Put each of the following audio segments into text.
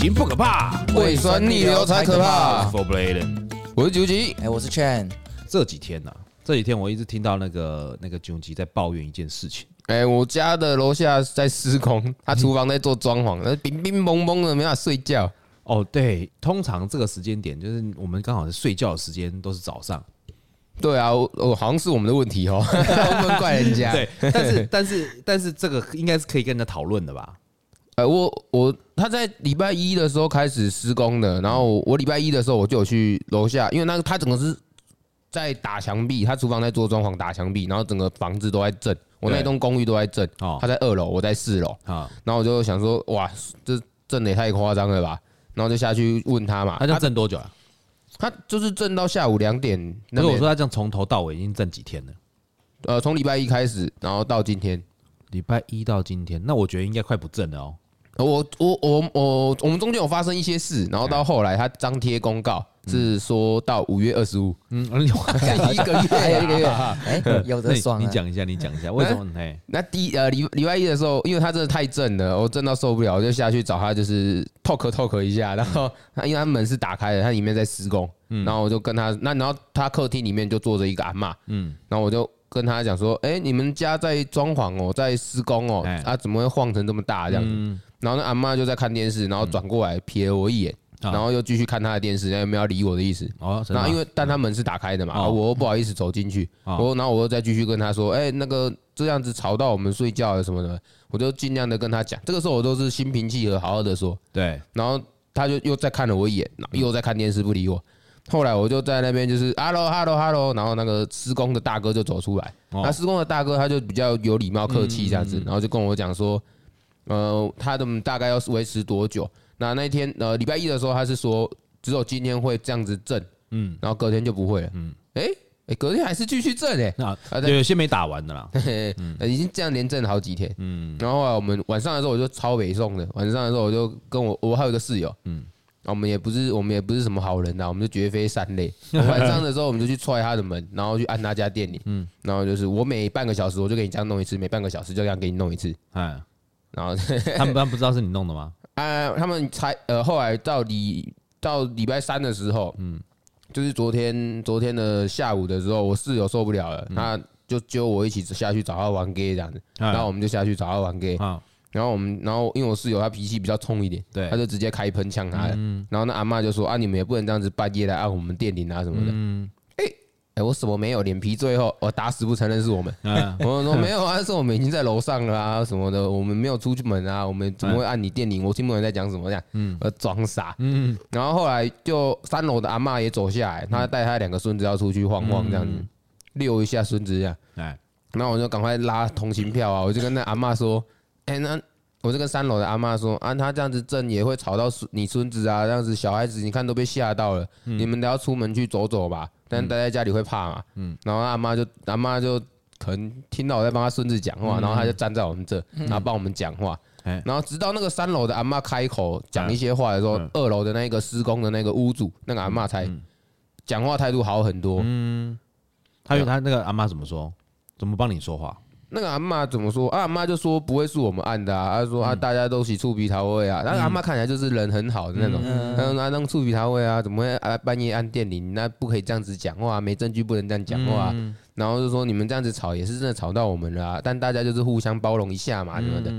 行不可怕，胃酸逆流才可怕。For Bladen，我是九吉，哎，我是 Chen。这几天呢、啊，这几天我一直听到那个那个九吉在抱怨一件事情。哎，我家的楼下在施工，他厨房在做装潢，那冰冰蒙蒙的，没法睡觉。哦，对，通常这个时间点就是我们刚好是睡觉的时间，都是早上。对啊，我我好像是我们的问题哦，不能怪人家。对，但是但是但是这个应该是可以跟人家讨论的吧？呃，我我他在礼拜一的时候开始施工的，然后我礼拜一的时候我就有去楼下，因为那个他整个是在打墙壁，他厨房在做装潢打墙壁，然后整个房子都在震，我那栋公寓都在震。哦，他在二楼，我在四楼。啊，然后我就想说，哇，这震的也太夸张了吧？然后就下去问他嘛，他震多久啊？他就是震到下午两点。那我说他这样从头到尾已经震几天了？呃，从礼拜一开始，然后到今天，礼拜一到今天，那我觉得应该快不震了哦。我我我我我们中间有发生一些事，然后到后来他张贴公告是说到五月二十五，嗯，一个月还有一个月，哎，有的爽。你讲一下，你讲一下为什么？哎，那第呃礼礼拜一的时候，因为他真的太震了，我震到受不了，我就下去找他，就是 talk talk 一下，然后他因为他门是打开的，他里面在施工，然后我就跟他那然后他客厅里面就坐着一个阿嬷，嗯，然后我就跟他讲说，哎，你们家在装潢哦，在施工哦，啊怎么会晃成这么大这样子？然后那阿嬷就在看电视，然后转过来瞥了我一眼，然后又继续看她的电视，有没有要理我的意思？哦，然后因为但他门是打开的嘛，我又不好意思走进去，我然后我又再继续跟他说，哎，那个这样子吵到我们睡觉了什么的，我就尽量的跟他讲。这个时候我都是心平气和，好好的说。对，然后他就又再看了我一眼，又在看电视不理我。后来我就在那边就是 hello hello hello，然后那个施工的大哥就走出来，那施工的大哥他就比较有礼貌客气这样子，然后就跟我讲说。呃，他的大概要维持多久？那那一天呃，礼拜一的时候，他是说只有今天会这样子震，嗯，然后隔天就不会了，嗯，哎哎，隔天还是继续震哎，那有些没打完的啦，已经这样连震了好几天，嗯，然后后来我们晚上的时候我就超北送的，晚上的时候我就跟我我还有一个室友，嗯，我们也不是我们也不是什么好人呐，我们就绝非善类。晚上的时候我们就去踹他的门，然后去按他家店里，嗯，然后就是我每半个小时我就给你这样弄一次，每半个小时就这样给你弄一次，哎。然后 他们不知道是你弄的吗？啊，他们才呃，后来到礼到礼拜三的时候，嗯，就是昨天昨天的下午的时候，我室友受不了了，他就揪我一起下去找他玩 gay 这样子，然后我们就下去找他玩 gay，然后我们然后因为我室友他脾气比较冲一点，对，他就直接开喷呛他，然后那阿嬷就说啊，你们也不能这样子半夜来按我们电铃啊什么的。我什么没有？脸皮最厚，我打死不承认是我们。我说没有啊，是我们已经在楼上了啊，什么的，我们没有出去门啊，我们怎么会按你电铃？我听不懂你在讲什么这样。嗯，我装傻。嗯，然后后来就三楼的阿嬷也走下来，她带她两个孙子要出去晃晃这样子，遛一下孙子这样。哎，那我就赶快拉通行票啊，我就跟那阿嬷说，哎，那我就跟三楼的阿嬷说，啊，他这样子震也会吵到你孙子啊，这样子小孩子你看都被吓到了，你们都要出门去走走吧。但待在家里会怕嘛？嗯，然后阿妈就阿妈就可能听到我在帮他孙子讲话，然后他就站在我们这，然后帮我们讲话。然后直到那个三楼的阿妈开口讲一些话的时候，二楼的那个施工的那个屋主那个阿妈才讲话态度好很多。嗯，他他那个阿妈怎么说？怎么帮你说话？那个阿妈怎么说？阿妈就说不会是我们按的啊，他说啊大家都洗醋皮桃味啊。那个阿妈看起来就是人很好的那种，她说那弄触鼻桃味啊，怎么会啊半夜按电铃？那不可以这样子讲话，没证据不能这样讲话。然后就说你们这样子吵也是真的吵到我们了啊，但大家就是互相包容一下嘛，什么的。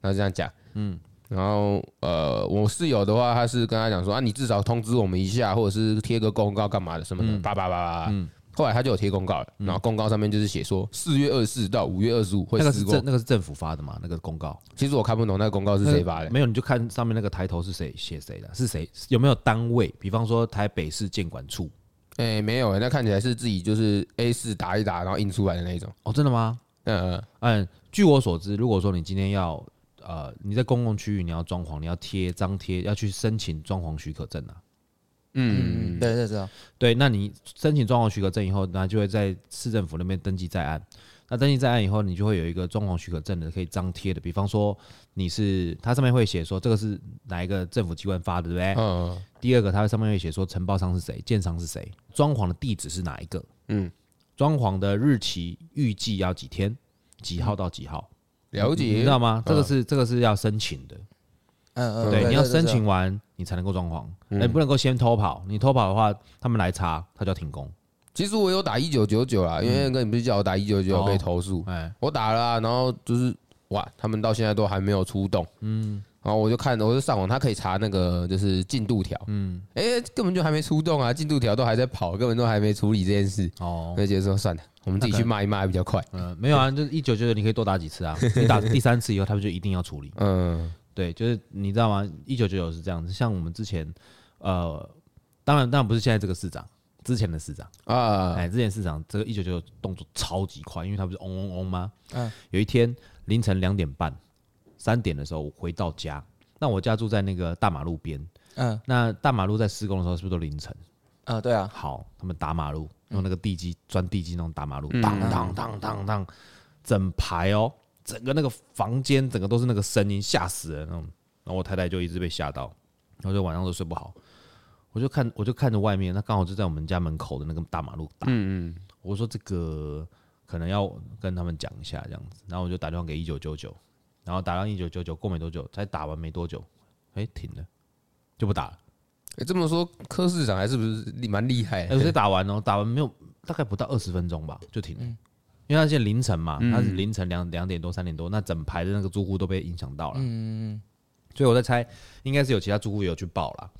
然后这样讲，嗯，然后呃我室友的话，他是跟他讲说啊，你至少通知我们一下，或者是贴个公告干嘛的什么的，叭叭叭叭。后来他就有贴公告了，然后公告上面就是写说四月二十四到五月二十五会施工。那个是政那个是政府发的嘛？那个公告，其实我看不懂那个公告是谁发的。没有，你就看上面那个抬头是谁写谁的，是谁有没有单位？比方说台北市建管处。哎，没有，那看起来是自己就是 A 四打一打，然后印出来的那种。哦，真的吗？嗯嗯嗯。据我所知，如果说你今天要呃你在公共区域你要装潢，你要贴张贴，要去申请装潢许可证啊。嗯，对对对，对，那你申请装潢许可证以后，那就会在市政府那边登记在案。那登记在案以后，你就会有一个装潢许可证的可以张贴的。比方说你是，它上面会写说这个是哪一个政府机关发的，对不对？嗯。第二个，它上面会写说承包商是谁，建商是谁，装潢的地址是哪一个？嗯。装潢的日期预计要几天？几号到几号？了解，你知道吗？这个是这个是要申请的。嗯嗯，对，你要申请完你才能够装潢，你不能够先偷跑。你偷跑的话，他们来查，他就要停工。其实我有打一九九九啦，因为哥你不是叫我打一九九九被投诉，哎，我打了啊，然后就是哇，他们到现在都还没有出动，嗯，然后我就看，我就上网，他可以查那个就是进度条，嗯，哎，根本就还没出动啊，进度条都还在跑，根本都还没处理这件事，哦，那就说算了，我们自己去骂一骂比较快，嗯，没有啊，就是一九九九你可以多打几次啊，你打第三次以后，他们就一定要处理，嗯，对，就是你知道吗？一九九九是这样子，像我们之前，呃，当然当然不是现在这个市长。之前的市长啊，哎，之前市长这个一九九九动作超级快，因为他不是嗡嗡嗡吗？嗯，有一天凌晨两点半、三点的时候我回到家，那我家住在那个大马路边，嗯，那大马路在施工的时候是不是都凌晨？啊，对啊。好，他们打马路用那个地基钻地基那种打马路，当当当当当，整排哦，整个那个房间整个都是那个声音，吓死人那种。然后我太太就一直被吓到，然后就晚上都睡不好。我就看，我就看着外面，那刚好就在我们家门口的那个大马路打。嗯嗯，我说这个可能要跟他们讲一下这样子，然后我就打电话给一九九九，然后打到一九九九，过没多久才打完没多久，哎，停了，就不打了。哎，这么说柯市长还是不是蛮厉害？哎，我打完哦，打完没有，大概不到二十分钟吧，就停了。因为他现在凌晨嘛，他是凌晨两两点多三点多，那整排的那个住户都被影响到了。嗯嗯，所以我在猜，应该是有其他住户有去报了。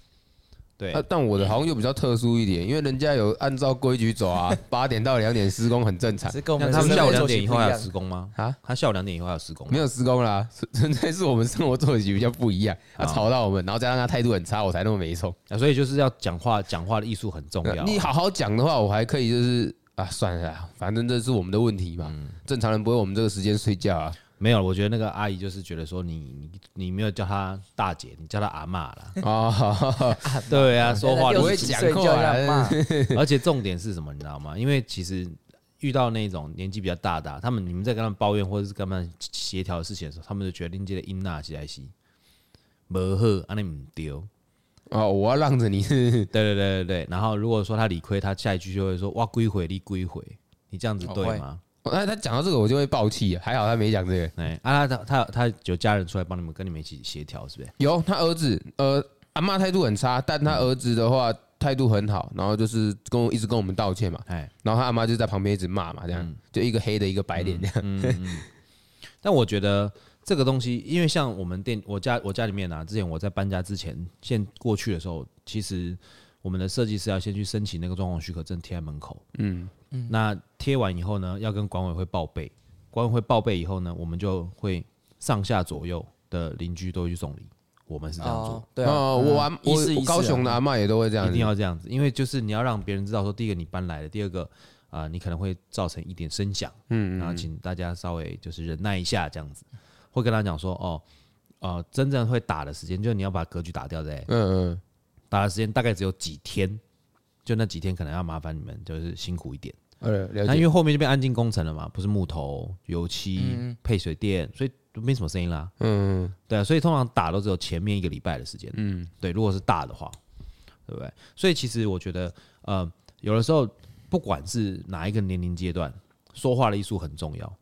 对，但我的好像又比较特殊一点，因为人家有按照规矩走啊，八点到两点施工很正常。那他们下午两点以后还有施工吗？啊，他下午两点以后还有施工？没有施工啦，纯粹是我们生活作息比较不一样，他吵到我们，然后加上他态度很差，我才那么没冲。啊，所以就是要讲话，讲话的艺术很重要。你好好讲的话，我还可以，就是啊，算了，反正这是我们的问题嘛。正常人不会我们这个时间睡觉啊。没有，我觉得那个阿姨就是觉得说你你你没有叫她大姐，你叫她阿妈了。哦，对啊，说话不会讲话。而且重点是什么，你知道吗？因为其实遇到那种年纪比较大的，他们你们在跟他们抱怨或者是跟他们协调的事情的时候，他们就觉得你这个音纳起来是不好，安尼唔丢。哦，我要让着你。对对对对对。然后如果说他理亏，他下一句就会说哇归回你归回，你这样子对吗？那他讲到这个，我就会爆气。还好他没讲这个。哎，啊，他他他有家人出来帮你们，跟你们一起协调，是不是？有，他儿子，呃，阿妈态度很差，但他儿子的话态度很好，然后就是跟我一直跟我们道歉嘛。哎，然后他阿妈就在旁边一直骂嘛，这样就一个黑的，一个白脸这样。嗯但我觉得这个东西，因为像我们店，我家我家里面啊，之前我在搬家之前，先过去的时候，其实我们的设计师要先去申请那个装潢许可证，贴在门口。嗯。嗯。那贴完以后呢，要跟管委会报备，管委会报备以后呢，我们就会上下左右的邻居都会去送礼，我们是这样做。对啊，我我我高雄的阿嬷也都会这样，一定要这样子，因为就是你要让别人知道说，第一个你搬来了，第二个啊，你可能会造成一点声响，嗯，然后请大家稍微就是忍耐一下，这样子，会跟他讲说，哦，呃，真正会打的时间，就是你要把格局打掉的，嗯嗯，打的时间大概只有几天。就那几天可能要麻烦你们，就是辛苦一点。那因为后面就变安静工程了嘛，不是木头、油漆、配水电，所以都没什么声音啦。嗯，对啊，所以通常打都只有前面一个礼拜的时间。嗯，对，如果是大的话，对不对？所以其实我觉得，呃，有的时候不管是哪一个年龄阶段，说话的艺术很重要。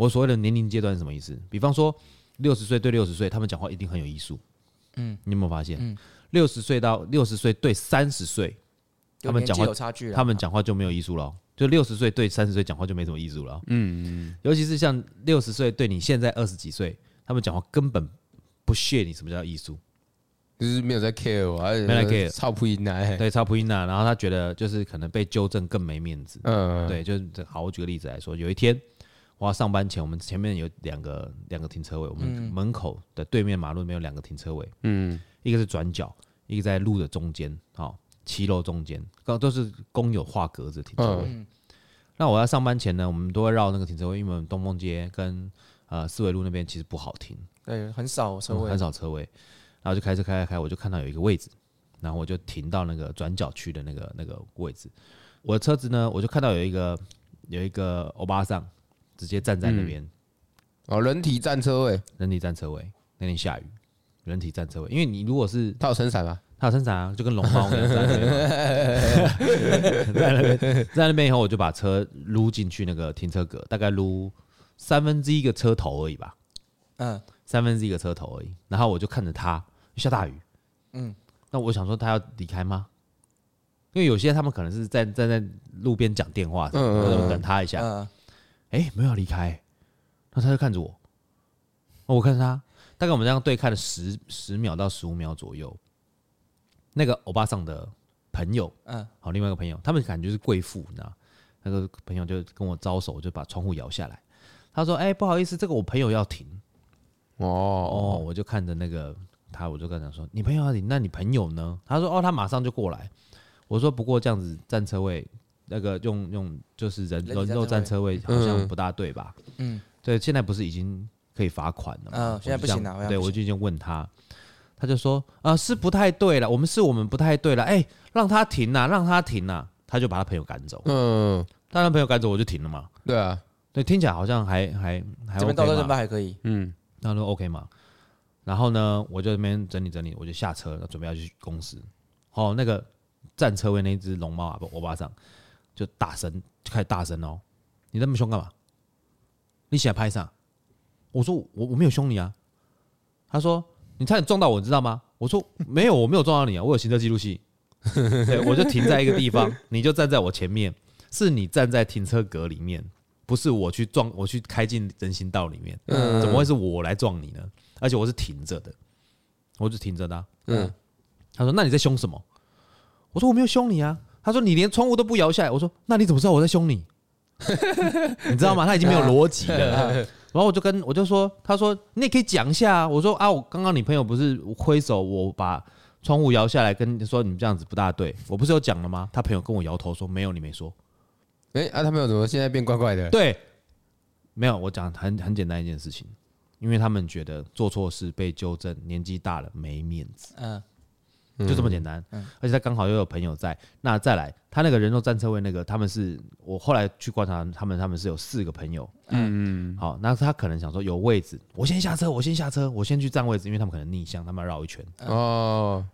我所谓的年龄阶段是什么意思？比方说六十岁对六十岁，他们讲话一定很有艺术。嗯，你有没有发现？六十岁到六十岁对三十岁。他们讲话有差距，他们讲话就没有艺术了。就六十岁对三十岁讲话就没什么艺术了。嗯嗯，尤其是像六十岁对你现在二十几岁，他们讲话根本不屑你什么叫艺术，就是没有在 care 我，没在 care，超普音呐，对，超普音呐。然后他觉得就是可能被纠正更没面子。嗯，对，就是好。我举个例子来说，有一天我要上班前，我们前面有两个两个停车位，我们门口的对面马路里面有两个停车位。嗯，一个是转角，一个在路的中间。好。骑楼中间，刚都是公有画格子停车位。嗯、那我要上班前呢，我们都会绕那个停车位，因为我们东风街跟呃四维路那边其实不好停，对，很少车位，嗯，很少车位。然后就开车开开开，我就看到有一个位置，然后我就停到那个转角区的那个那个位置。我的车子呢，我就看到有一个有一个欧巴桑直接站在那边，嗯。哦，人体站车位，人体站车位。那天下雨，人体站车位，因为你如果是他有撑伞吗？他有撑伞啊，就跟龙猫一样在那边。在那边，在那边以后，我就把车撸进去那个停车格，大概撸三分之一个车头而已吧。嗯，三分之一个车头而已。然后我就看着他下大雨，嗯，那我想说他要离开吗？因为有些他们可能是在站在路边讲电话，嗯，等他一下，嗯，哎，没有离开，那他就看着我，我看着他，大概我们这样对看了十十秒到十五秒左右。那个欧巴桑的朋友，嗯，好，另外一个朋友，他们感觉是贵妇，你知道，那个朋友就跟我招手，就把窗户摇下来。他说：“哎，不好意思，这个我朋友要停。”哦哦，我就看着那个他，我就跟他说：“你朋友要停，那你朋友呢？”他说：“哦，他马上就过来。”我说：“不过这样子占车位，那个用用就是人人肉占车位，好像不大对吧？”嗯，对，现在不是已经可以罚款了吗？嗯，现在不行了。对，我就已经问他。他就说啊，是不太对了，我们是我们不太对了，哎，让他停呐，让他停呐，他就把他朋友赶走。嗯，当然朋友赶走我就停了嘛。对啊，对，听起来好像还还还这边到这边还可以。嗯，那都 OK 嘛。然后呢，我就这边整理整理，我就下车，准备要去公司。哦，那个占车位那只龙猫啊，不，我巴桑就大声就开始大声哦，你那么凶干嘛？你起来拍啥？我说我我没有凶你啊。他说。你差点撞到我，你知道吗？我说没有，我没有撞到你啊，我有行车记录器。对，我就停在一个地方，你就站在我前面，是你站在停车格里面，不是我去撞，我去开进人行道里面，怎么会是我来撞你呢？而且我是停着的，我是停着的。嗯，他说那你在凶什么？我说我没有凶你啊。他说你连窗户都不摇下来。我说那你怎么知道我在凶你？你知道吗？他已经没有逻辑了。然后我就跟我就说，他说你也可以讲一下啊。我说啊，我刚刚你朋友不是挥手，我把窗户摇下来，跟你说你们这样子不大对。我不是有讲了吗？他朋友跟我摇头说没有，你没说。哎啊，他朋友怎么现在变怪怪的？对，没有，我讲很很简单一件事情，因为他们觉得做错事被纠正，年纪大了没面子。嗯。就这么简单，而且他刚好又有朋友在。那再来，他那个人肉战车位那个，他们是我后来去观察他们，他们是有四个朋友。嗯嗯。好，那他可能想说有位置，我先下车，我先下车，我先去占位置，因为他们可能逆向，他们要绕一圈。哦。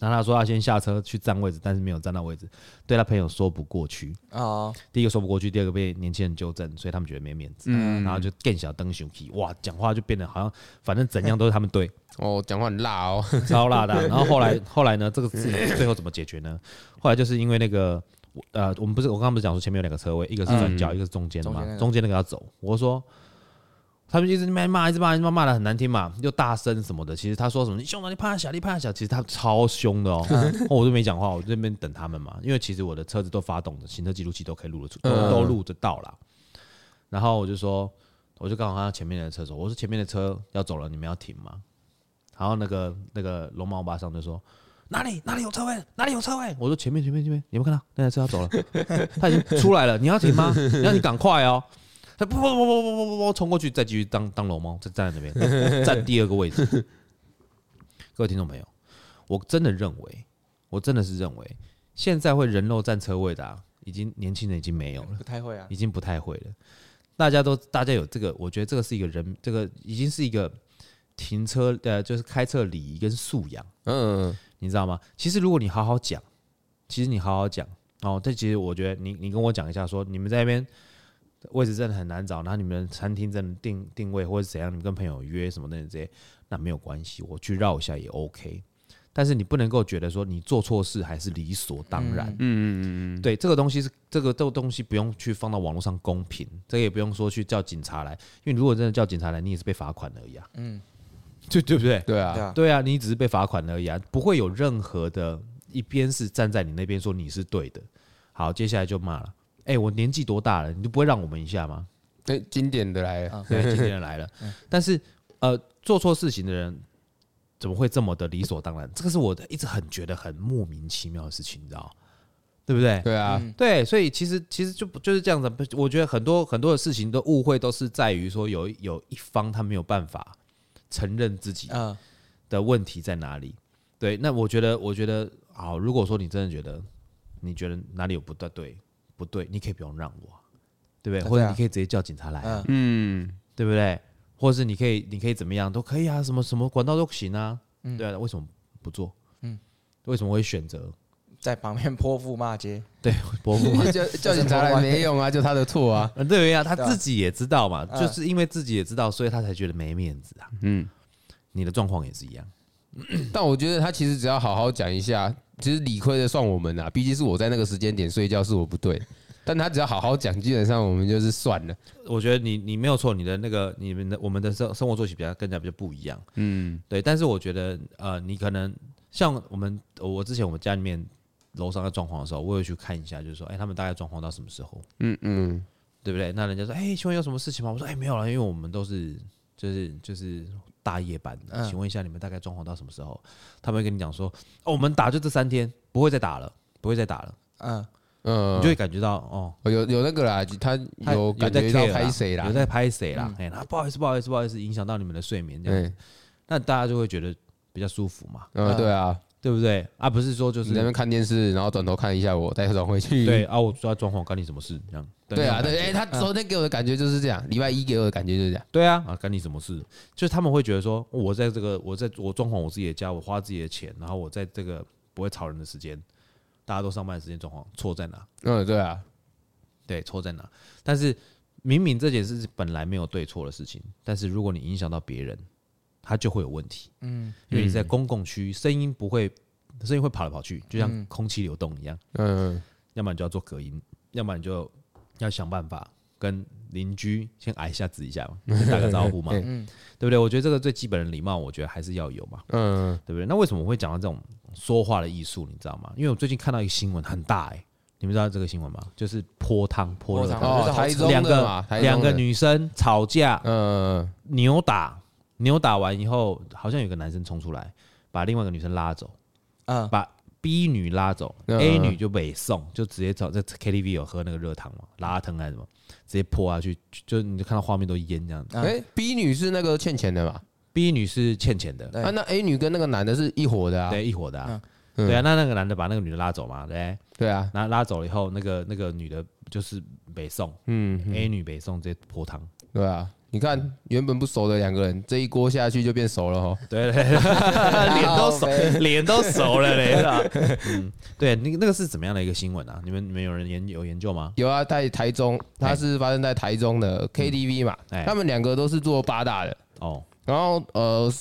那他说他先下车去占位置，但是没有占到位置，对他朋友说不过去。哦。第一个说不过去，第二个被年轻人纠正，所以他们觉得没面子。嗯。然后就更小灯熊皮，哇，讲话就变得好像反正怎样都是他们对。哦，讲话很辣哦，超辣的。然后后来后来呢，这个事情最后怎么解决呢？后来就是因为那个呃，我们不是我刚刚不是讲说前面有两个车位，一个是转角，一个是中间的嘛，中间那个要走。我说。他们一直骂，骂，一直骂，一直骂，骂的很难听嘛，又大声什么的。其实他说什么，你凶啊，你怕小，你怕小。其实他超凶的哦，我就没讲话，我这边等他们嘛。因为其实我的车子都发动的，行车记录器都可以录得出，都录得到啦。然后我就说，我就刚好看到前面的车说，我说前面的车要走了，你们要停吗？然后那个那个龙猫巴上就说，哪里哪里有车位？哪里有车位？我说前面前面前面，你有没有看到那台车要走了？他已经出来了，你要停吗？你要你赶快哦。他不不不不不不不冲过去，再继续当当龙猫，再站在那边，站第二个位置。各位听众朋友，我真的认为，我真的是认为，现在会人肉占车位的，啊，已经年轻人已经没有了，不太会啊，已经不太会了。大家都大家有这个，我觉得这个是一个人，这个已经是一个停车呃，就是开车礼仪跟素养。嗯，你知道吗？其实如果你好好讲，其实你好好讲哦，这其实我觉得你你跟我讲一下，说你们在那边。位置真的很难找，然后你们餐厅真的定定位或者怎样，你们跟朋友约什么的这些，那没有关系，我去绕一下也 OK。但是你不能够觉得说你做错事还是理所当然。嗯嗯嗯嗯。对，这个东西是这个这个东西不用去放到网络上公平，这个也不用说去叫警察来，因为如果真的叫警察来，你也是被罚款而已啊。嗯，对对不对？对啊，对啊，你只是被罚款而已啊，不会有任何的一边是站在你那边说你是对的。好，接下来就骂了。哎、欸，我年纪多大了，你就不会让我们一下吗？对、欸，经典的来了，对，经典的来了。但是，呃，做错事情的人怎么会这么的理所当然？这个是我一直很觉得很莫名其妙的事情，你知道对不对？对啊，对，所以其实其实就就是这样子。我觉得很多很多的事情的误会都是在于说有有一方他没有办法承认自己的问题在哪里。对，那我觉得我觉得好，如果说你真的觉得你觉得哪里有不对对。不对，你可以不用让我，对不对？或者你可以直接叫警察来，啊，嗯，对不对？或者是你可以，你可以怎么样都可以啊，什么什么管道都行啊，对啊，为什么不做？嗯，为什么会选择在旁边泼妇骂街，对，泼妇骂 叫叫警察来没用啊，就他的错啊。对呀，他自己也知道嘛，就是因为自己也知道，所以他才觉得没面子啊。嗯，你的状况也是一样。但我觉得他其实只要好好讲一下，其实理亏的算我们啊，毕竟是我在那个时间点睡觉是我不对，但他只要好好讲，基本上我们就是算了。我觉得你你没有错，你的那个你们的我们的生生活作息比较更加比较不一样，嗯，对。但是我觉得呃，你可能像我们我之前我们家里面楼上在装潢的时候，我有去看一下，就是说，哎，他们大概装潢到什么时候？嗯嗯，对不对？那人家说，哎，请问有什么事情吗？我说，哎，没有了，因为我们都是就是就是。大夜班的，请问一下，你们大概装潢到什么时候？他们会跟你讲说，哦，我们打就这三天，不会再打了，不会再打了。嗯嗯，你就会感觉到哦，有有那个啦，他有感觉到拍谁啦，有在拍谁啦？哎，那不好意思，不好意思，不好意思，影响到你们的睡眠这样子，那大家就会觉得比较舒服嘛。嗯，对啊。对不对啊？不是说就是在那边看电视，然后转头看一下我，再转回去。对啊，我说装潢，关你什么事？这样。对啊，对，哎，他昨天给我的感觉就是这样，礼拜一给我的感觉就是这样。对啊，啊，关你什么事？就是他们会觉得说，我在这个，我在我装潢我自己的家，我花自己的钱，然后我在这个不会吵人的时间，大家都上班的时间装潢，错在哪？嗯，对啊，对，错在哪？但是明明这件事本来没有对错的事情，但是如果你影响到别人，他就会有问题。嗯，因为你在公共区，声音不会。声音会跑来跑去，就像空气流动一样。嗯，要么你就要做隔音，要么你就要想办法跟邻居先挨一下子一下嘛，先打个招呼嘛，嗯，对不对？我觉得这个最基本的礼貌，我觉得还是要有嘛。嗯，对不对？那为什么我会讲到这种说话的艺术？你知道吗？因为我最近看到一个新闻，很大哎，你们知道这个新闻吗？就是泼汤泼热汤，两个两个女生吵架，嗯，扭打，扭打完以后，好像有个男生冲出来，把另外一个女生拉走。嗯，把 B 女拉走，A 女就北送，就直接找在 KTV 有喝那个热汤嘛，拉汤还是什么，直接泼下去，就你就看到画面都淹这样子。哎，B 女是那个欠钱的嘛？B 女是欠钱的。啊，那 A 女跟那个男的是一伙的啊？对，一伙的啊。对啊，那那个男的把那个女的拉走嘛？对，对啊，那拉走了以后，那个那个女的就是北宋，嗯，A 女北宋直接泼汤，对啊。你看，原本不熟的两个人，这一锅下去就变熟了哈。对对，脸都熟，脸都熟了嘞，是吧？嗯，对，那那个是怎么样的一个新闻啊？你们你们有人研有研究吗？有啊，在台中，它是发生在台中的 KTV 嘛。他们两个都是做八大的哦。然后呃，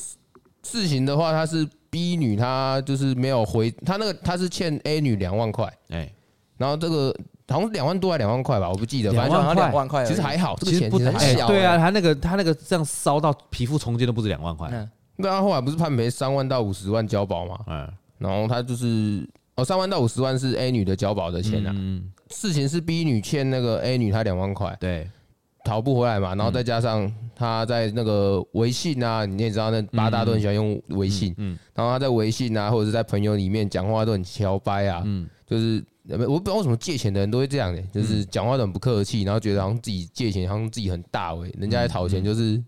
事情的话，他是 B 女，她就是没有回，她那个她是欠 A 女两万块。哎，然后这个。好像两万多还两万块吧，我不记得。反正好像，两万块，其实还好，这个钱不很小。对啊，他那个他那个这样烧到皮肤重建都不止两万块。那他后来不是判赔三万到五十万交保吗？嗯，然后他就是哦，三万到五十万是 A 女的交保的钱啊。嗯，事情是 B 女欠那个 A 女她两万块，对，讨不回来嘛。然后再加上他在那个微信啊，你也知道那八大都很喜欢用微信，嗯，然后他在微信啊或者是在朋友里面讲话都很敲掰啊，嗯，就是。我不知道为什么借钱的人都会这样的，就是讲话都很不客气，然后觉得好像自己借钱，好像自己很大为，人家在讨钱就是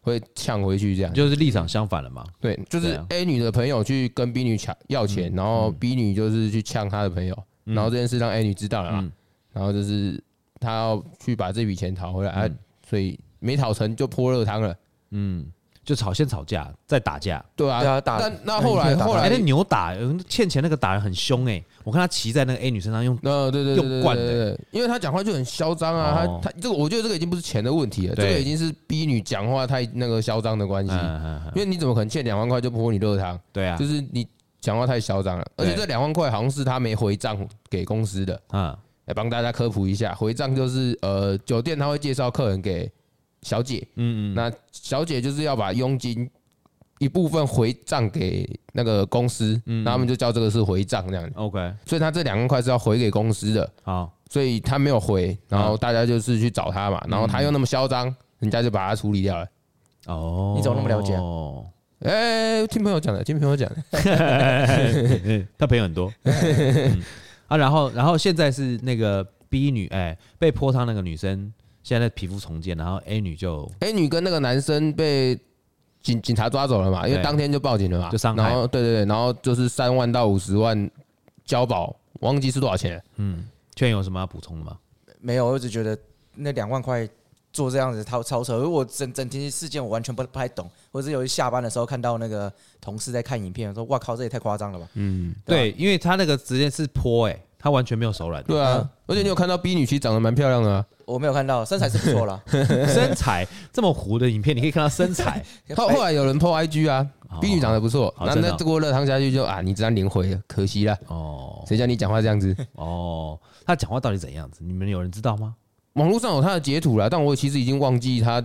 会呛回去，这样。就是立场相反了嘛。对，就是 A 女的朋友去跟 B 女抢要钱，然后 B 女就是去呛她的朋友，然后这件事让 A 女知道了嘛，然后就是她要去把这笔钱讨回来，啊所以没讨成就泼热汤了。嗯。就吵，先吵架，再打架。对啊，打。但那后来后来那扭打，欠钱那个打人很凶哎，我看他骑在那个 A 女身上用，呃，对对对，用惯的，因为他讲话就很嚣张啊，他他这个我觉得这个已经不是钱的问题了，这个已经是 B 女讲话太那个嚣张的关系。因为你怎么可能欠两万块就泼你热汤？对啊，就是你讲话太嚣张了，而且这两万块好像是他没回账给公司的啊。来帮大家科普一下，回账就是呃酒店他会介绍客人给。小姐，嗯嗯，那小姐就是要把佣金一部分回账给那个公司，嗯，那他们就叫这个是回账这样。OK，所以他这两万块是要回给公司的，好，所以他没有回，然后大家就是去找他嘛，然后他又那么嚣张，人家就把他处理掉了。哦，你怎么那么了解？哦，哎，听朋友讲的，听朋友讲的，他朋友很多。啊，然后，然后现在是那个 B 女，哎，被泼汤那个女生。现在皮肤重建，然后 A 女就 A 女跟那个男生被警警察抓走了嘛，因为当天就报警了嘛，就伤害。然后对对对，然后就是三万到五十万交保，忘记是多少钱。嗯，劝有什么要补充的吗？没有，我只觉得那两万块做这样子超超车，因为我整整件事件我完全不不太懂，或者是有一下班的时候看到那个同事在看影片，说哇靠，这也太夸张了吧？嗯，对，因为他那个直接是坡，哎，他完全没有手软。对啊，而且你有看到 B 女其实长得蛮漂亮的啊，我没有看到，身材是不错了，身材这么糊的影片，你可以看到身材。后后来有人 po IG 啊，B 女长得不错，那那这锅热汤下去就啊，你这张脸毁了，可惜了。哦，谁叫你讲话这样子？哦，他讲话到底怎样子？你们有人知道吗？网络上有他的截图了，但我其实已经忘记他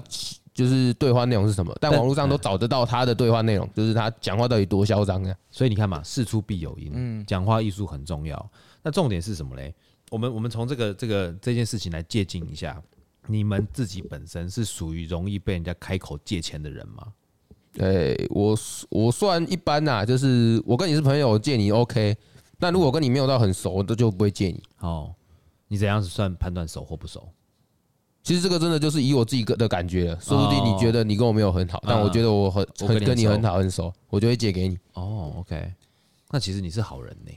就是对话内容是什么。但网络上都找得到他的对话内容，就是他讲话到底多嚣张啊！所以你看嘛，事出必有因，嗯，讲话艺术很重要。那重点是什么嘞？我们我们从这个这个这件事情来借鉴一下，你们自己本身是属于容易被人家开口借钱的人吗？对，我我算一般呐，就是我跟你是朋友，借你 OK。那如果跟你没有到很熟，我都就不会借你。哦，你怎样子算判断熟或不熟？其实这个真的就是以我自己个的感觉了，说不定你觉得你跟我没有很好，但我觉得我很很跟你很好很熟，我就会借给你。哦，OK，那其实你是好人呢，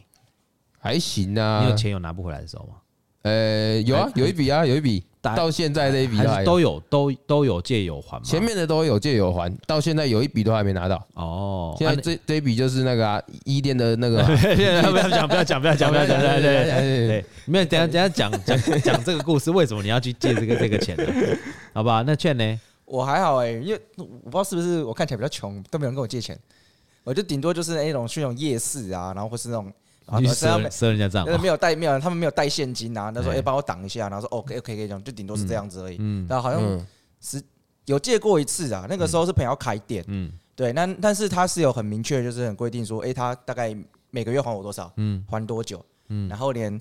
还行啊。你有钱有拿不回来的时候吗？呃，有啊，有一笔啊，有一笔，到现在这一笔还都有，都都有借有还吗？前面的都有借有还，到现在有一笔都还没拿到。哦，现在这这一笔就是那个啊，一店的那个，不要讲，不要讲，不要讲，不要讲，对对对，没有，等下等下讲讲讲这个故事，为什么你要去借这个这个钱呢？好吧，那券呢？我还好哎，因为我不知道是不是我看起来比较穷，都没有人跟我借钱，我就顶多就是那种去那种夜市啊，然后或是那种。然后赊赊人家账，没有带没有，他们没有带现金啊。他说：“哎，帮我挡一下。”然后说：“OK OK 可以这样，就顶多是这样子而已。”嗯，然后好像是有借过一次啊。那个时候是朋友开店，嗯，对。那但是他是有很明确，就是很规定说：“哎，他大概每个月还我多少？嗯，还多久？嗯，然后连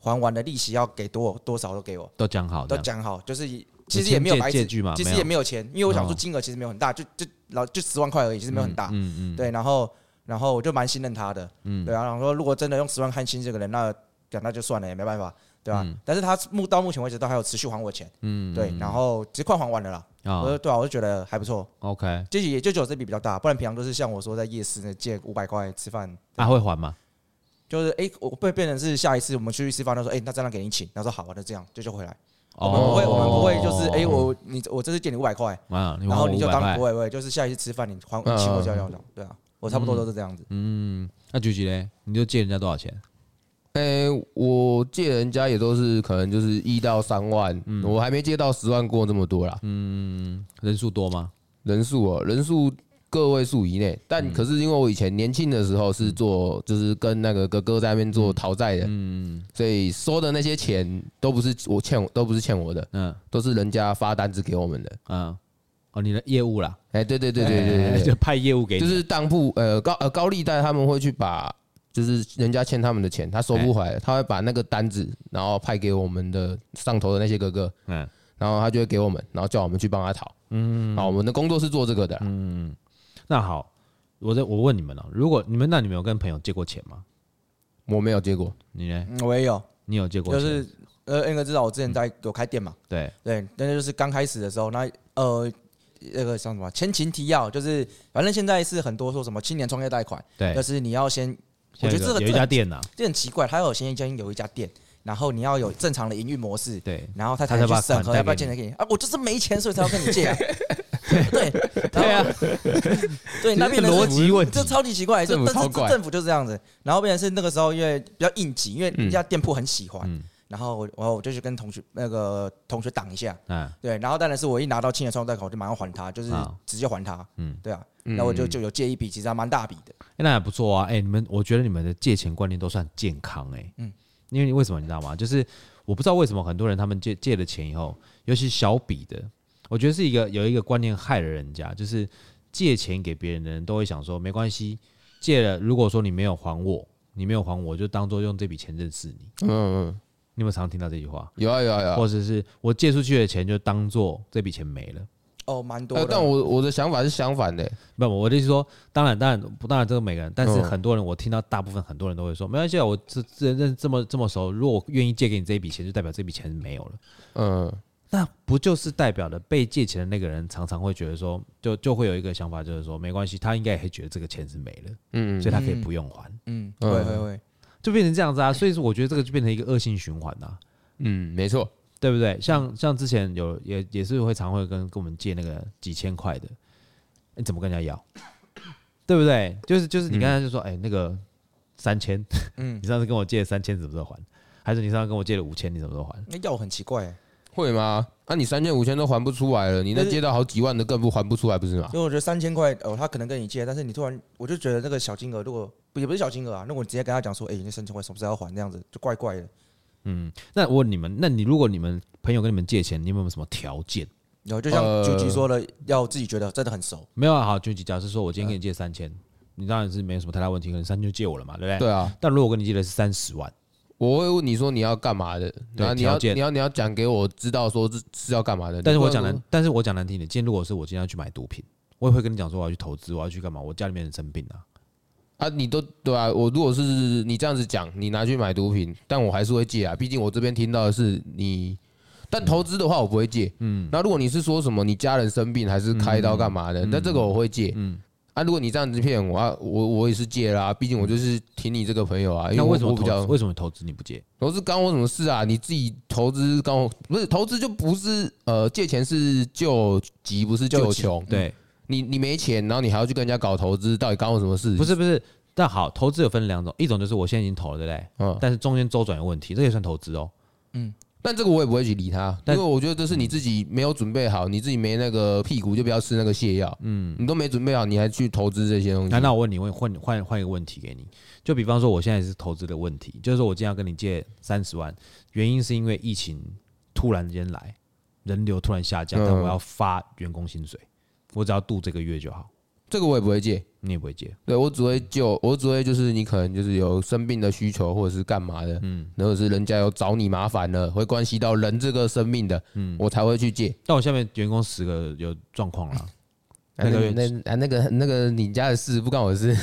还完的利息要给多多少都给我，都讲好，都讲好。就是其实也没有白借据嘛，其实也没有钱，因为我想说金额其实没有很大，就就老就十万块而已，其实没有很大。嗯嗯，对，然后。然后我就蛮信任他的，嗯，对啊，然后说如果真的用十万看清这个人，那讲那就算了，也没办法，对吧？但是他目到目前为止都还有持续还我钱，嗯，对，然后其实快还完了啦，我说对啊，我就觉得还不错，OK，这也就只有这笔比较大，不然平常都是像我说在夜市那借五百块吃饭，他会还吗？就是哎，我会变成是下一次我们出去吃饭，他说哎，那这样给你请，他说好啊，那这样就就回来，我们不会，我们不会就是哎，我你我这次借你五百块，然后你就当不会不会，就是下一次吃饭你还你请我就要这样，对啊。我差不多都是这样子。嗯，那举举呢？你就借人家多少钱？诶，我借人家也都是可能就是一到三万，嗯我还没借到十万过这么多啦。嗯，人数多吗？人数哦，人数个位数以内。但可是因为我以前年轻的时候是做，就是跟那个哥哥在那边做讨债的，嗯，所以收的那些钱都不是我欠，都不是欠我的，嗯，都是人家发单子给我们的，嗯。哦，你的业务啦，哎，对对对对对对，就派业务给你，就是当铺呃高呃高利贷他们会去把，就是人家欠他们的钱，他收不回来，他会把那个单子，然后派给我们的上头的那些哥哥，嗯，然后他就会给我们，然后叫我们去帮他讨，嗯，好，我们的工作是做这个的，嗯，那好，我这我问你们了，如果你们那你们有跟朋友借过钱吗？我没有借过，你呢？我也有，你有借过？就是呃，恩哥知道我之前在有开店嘛，对。对，那就是刚开始的时候，那呃。那个像什么前情提要，就是反正现在是很多说什么青年创业贷款，对，就是你要先，我觉得这个有一家店呐，这很奇怪，他有先先有一家店，然后你要有正常的营运模式，对，然后他才去审核要不要借钱给你啊，我就是没钱，所以才要跟你借啊，对对啊，对那边的逻辑问题，这超级奇怪，就政府政府就是这样子，然后变成是那个时候因为比较应急，因为人家店铺很喜欢。然后我我就去跟同学那个同学挡一下，嗯，对，然后当然是我一拿到青年创业贷款，我就马上还他，就是直接还他，嗯，对啊，那我就就有借一笔，其实还蛮大笔的，那也不错啊，哎，你们我觉得你们的借钱观念都算健康，哎，嗯，因为你为什么你知道吗？就是我不知道为什么很多人他们借借了钱以后，尤其小笔的，我觉得是一个有一个观念害了人家，就是借钱给别人的人都会想说没关系，借了如果说你没有还我，你没有还我就当做用这笔钱认识你，嗯嗯。你有没有常听到这句话？有啊有啊有啊，或者是我借出去的钱就当做这笔钱没了。哦，蛮多的。但我我的想法是相反的。不，我的意思说，当然当然不当然这个每个人，但是很多人我听到大部分很多人都会说，没关系啊，我这这认这么这么熟，如果我愿意借给你这一笔钱，就代表这笔钱是没有了。嗯，那不就是代表了被借钱的那个人常常会觉得说，就就会有一个想法，就是说没关系，他应该也会觉得这个钱是没了，嗯，所以他可以不用还。嗯，会会会。就变成这样子啊，所以说我觉得这个就变成一个恶性循环呐。嗯，没错，对不对？像像之前有也也是会常会跟跟我们借那个几千块的，你怎么跟人家要？对不对？就是就是你刚才就说，哎、嗯欸，那个三千，嗯，你上次跟我借了三千，什么时候还？还是你上次跟我借了五千，你什么时候还？那要很奇怪、欸，会吗？那、啊、你三千五千都还不出来了，你那借到好几万的更不还不出来，不是吗？因为我觉得三千块哦，他可能跟你借，但是你突然我就觉得那个小金额，如果也不是小金额啊，那我直接跟他讲说，哎、欸，那三千块什么时候要还？这样子就怪怪的。嗯，那我问你们，那你如果你们朋友跟你们借钱，你有没有什么条件？有，就像九吉说的，呃、要自己觉得真的很熟。没有啊，好，九吉假设说我今天跟你借三千、嗯，你当然是没有什么太大问题，可能三千就借我了嘛，对不对？对啊。但如果我跟你借的是三十万。我会问你说你要干嘛的？然后你要你要你要讲给我知道说是是要干嘛的。但是我讲难，但是我讲难听点，今天如果是我今天要去买毒品，我也会跟你讲说我要去投资，我要去干嘛？我家里面人生病了啊，你都对啊。我如果是你这样子讲，你拿去买毒品，但我还是会借啊。毕竟我这边听到的是你，但投资的话我不会借。嗯。那如果你是说什么你家人生病还是开刀干嘛的，那这个我会借。嗯。啊，如果你这样子骗我啊，我我也是借啦、啊，毕竟我就是挺你这个朋友啊。因为为什么我比较为什么投资你不借？投资干我什么事啊？你自己投资干我不是投资就不是呃借钱是救急不是救穷。对，你你没钱，然后你还要去跟人家搞投资，到底干我什么事？不是不是，但好，投资有分两种，一种就是我现在已经投了，对不对？嗯。但是中间周转有问题，这也算投资哦。嗯。但这个我也不会去理他，因为我觉得这是你自己没有准备好，你自己没那个屁股就不要吃那个泻药。嗯，你都没准备好，你还去投资这些东西？那我问你，问换换换一个问题给你，就比方说我现在是投资的问题，就是说我今天要跟你借三十万，原因是因为疫情突然间来，人流突然下降，但我要发员工薪水，我只要度这个月就好。这个我也不会借，你也不会借，对，我只会就，我只会就是你可能就是有生病的需求或者是干嘛的，嗯，或者是人家有找你麻烦了，会关系到人这个生命的，嗯，我才会去借。但我下面员工十个有状况了，那个那啊那个那个你家的事不关我的事，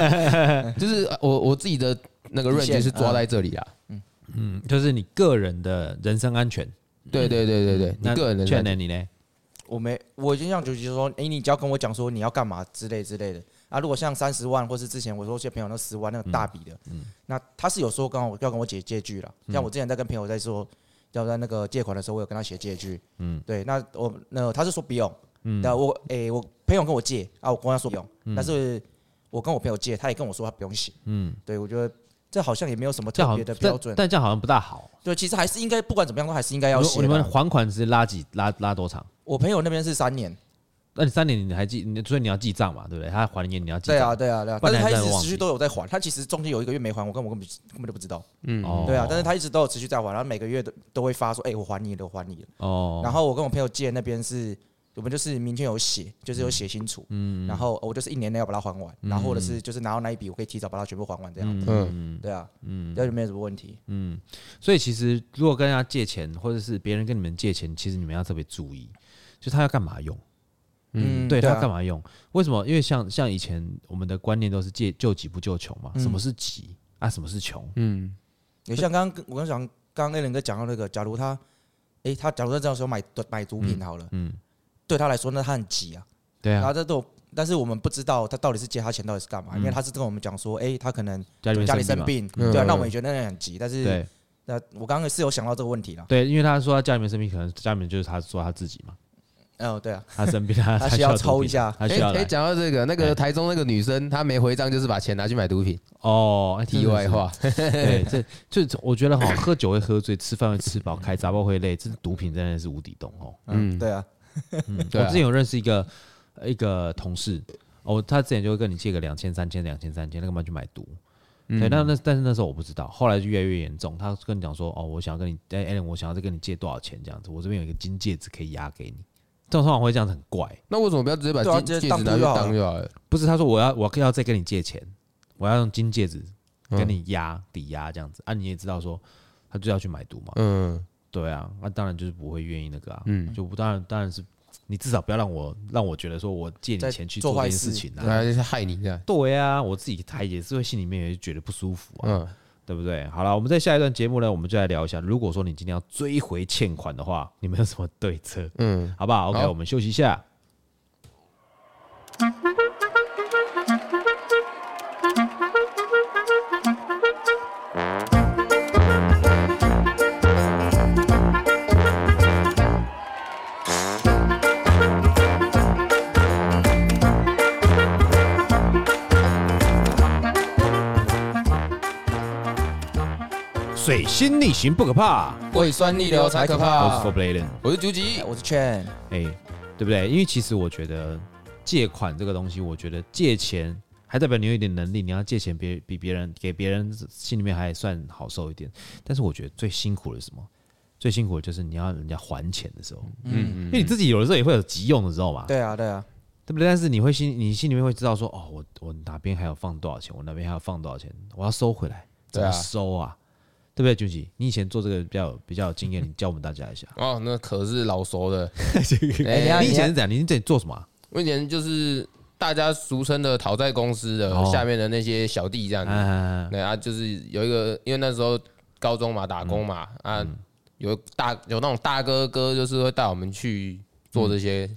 就是我我自己的那个 range 是抓在这里啊，嗯。嗯，就是你个人的人身安全，对对对对对，你个人的安全，你呢？我没，我已经像九吉说，哎，你只要跟我讲说你要干嘛之类之类的啊。如果像三十万，或是之前我说些朋友那十万那个大笔的，嗯，那他是有说刚好要跟我写借据了。像我之前在跟朋友在说要在那个借款的时候，我有跟他写借据，嗯，对。那我那他是说不用，嗯，那我哎，我朋友跟我借啊，我跟他说不用，但是我跟我朋友借，他也跟我说他不用写，嗯，对，我觉得这好像也没有什么特别的标准，但这样好像不大好。对，其实还是应该不管怎么样都还是应该要写。你们还款是拉几拉拉多长？我朋友那边是三年，那你三年你还记？所以你要记账嘛，对不对？他还你，你要记账。对啊，对啊，对啊。但是他一直持续都有在还，他其实中间有一个月没还，我根本根本根本就不知道。嗯，对啊。但是他一直都有持续在还，然后每个月都都会发说：“哎，我还你了，我还你了。”哦。然后我跟我朋友借那边是，我们就是明天有写，就是有写清楚。嗯。然后我就是一年内要把它还完，然后或者是就是拿到那一笔，我可以提早把它全部还完这样子。嗯。对啊。嗯。那就没有什么问题。嗯。所以其实如果跟人家借钱，或者是别人跟你们借钱，其实你们要特别注意。就他要干嘛用？嗯，对，他要干嘛用？为什么？因为像像以前我们的观念都是借救急不救穷嘛。什么是急啊？什么是穷？嗯，也像刚刚我跟你讲，刚刚 A 伦哥讲到那个，假如他，诶，他假如在这样说买买毒品好了，嗯，对他来说那他很急啊，对啊，然后这都，但是我们不知道他到底是借他钱到底是干嘛，因为他是跟我们讲说，哎，他可能家里生病，对啊，那我们也觉得那很急，但是那我刚刚是有想到这个问题了，对，因为他说他家里面生病，可能家里面就是他说他自己嘛。哦，对啊，他生病，他 他需要抽一下。哎哎，讲到这个，那个台中那个女生，她没回账，就是把钱拿去买毒品。哦，题外话，对，这就我觉得哈，喝酒会喝醉，吃饭会吃饱，开杂包会累，这毒品真的是无底洞哦。嗯，对啊。嗯，我之前有认识一个一个同事，哦，他之前就会跟你借个两千、三千、两千、三千，那干嘛去买毒？对，那那但是那时候我不知道，后来就越来越严重。他跟你讲说，哦，我想要跟你，哎哎，我想要再跟你借多少钱这样子，我这边有一个金戒指可以押给你。这种说法会这样子很怪，那为什么不要直接把金戒指拿去当就好了？不是，他说我要我要再跟你借钱，我要用金戒指跟你押抵押这样子。啊。你也知道说他就要去买毒嘛，嗯，对啊，那当然就是不会愿意那个啊，嗯，就不当然当然是你至少不要让我让我觉得说我借你钱去做这件事。情啊，害你这样，对啊，我自己他也是会心里面也觉得不舒服啊，嗯，对不对？好了，我们在下一段节目呢，我们就来聊一下，如果说你今天要追回欠款的话，你们有什么对策？嗯，好不好？OK，好，我们休息一下。心逆行不可怕，胃酸逆流才可怕。我是 Forbladden，我是九吉，我是 Chen。哎，对不对？因为其实我觉得借款这个东西，我觉得借钱还代表你有一点能力，你要借钱别比别人给别人心里面还算好受一点。但是我觉得最辛苦的是什么？最辛苦的就是你要人家还钱的时候，嗯，嗯，因为你自己有的时候也会有急用的时候嘛。对啊，对啊。对不对？但是你会心，你心里面会知道说，哦，我我哪边还要放多少钱，我哪边还要放多少钱，我要收回来，怎么收啊？对不对，俊吉？你以前做这个比较比较有经验，你教我们大家一下。哦，那可是老熟的。你以前是怎样？你在做什么？我以前就是大家俗称的讨债公司的下面的那些小弟这样子。对啊，就是有一个，因为那时候高中嘛，打工嘛，啊，有大有那种大哥哥，就是会带我们去做这些，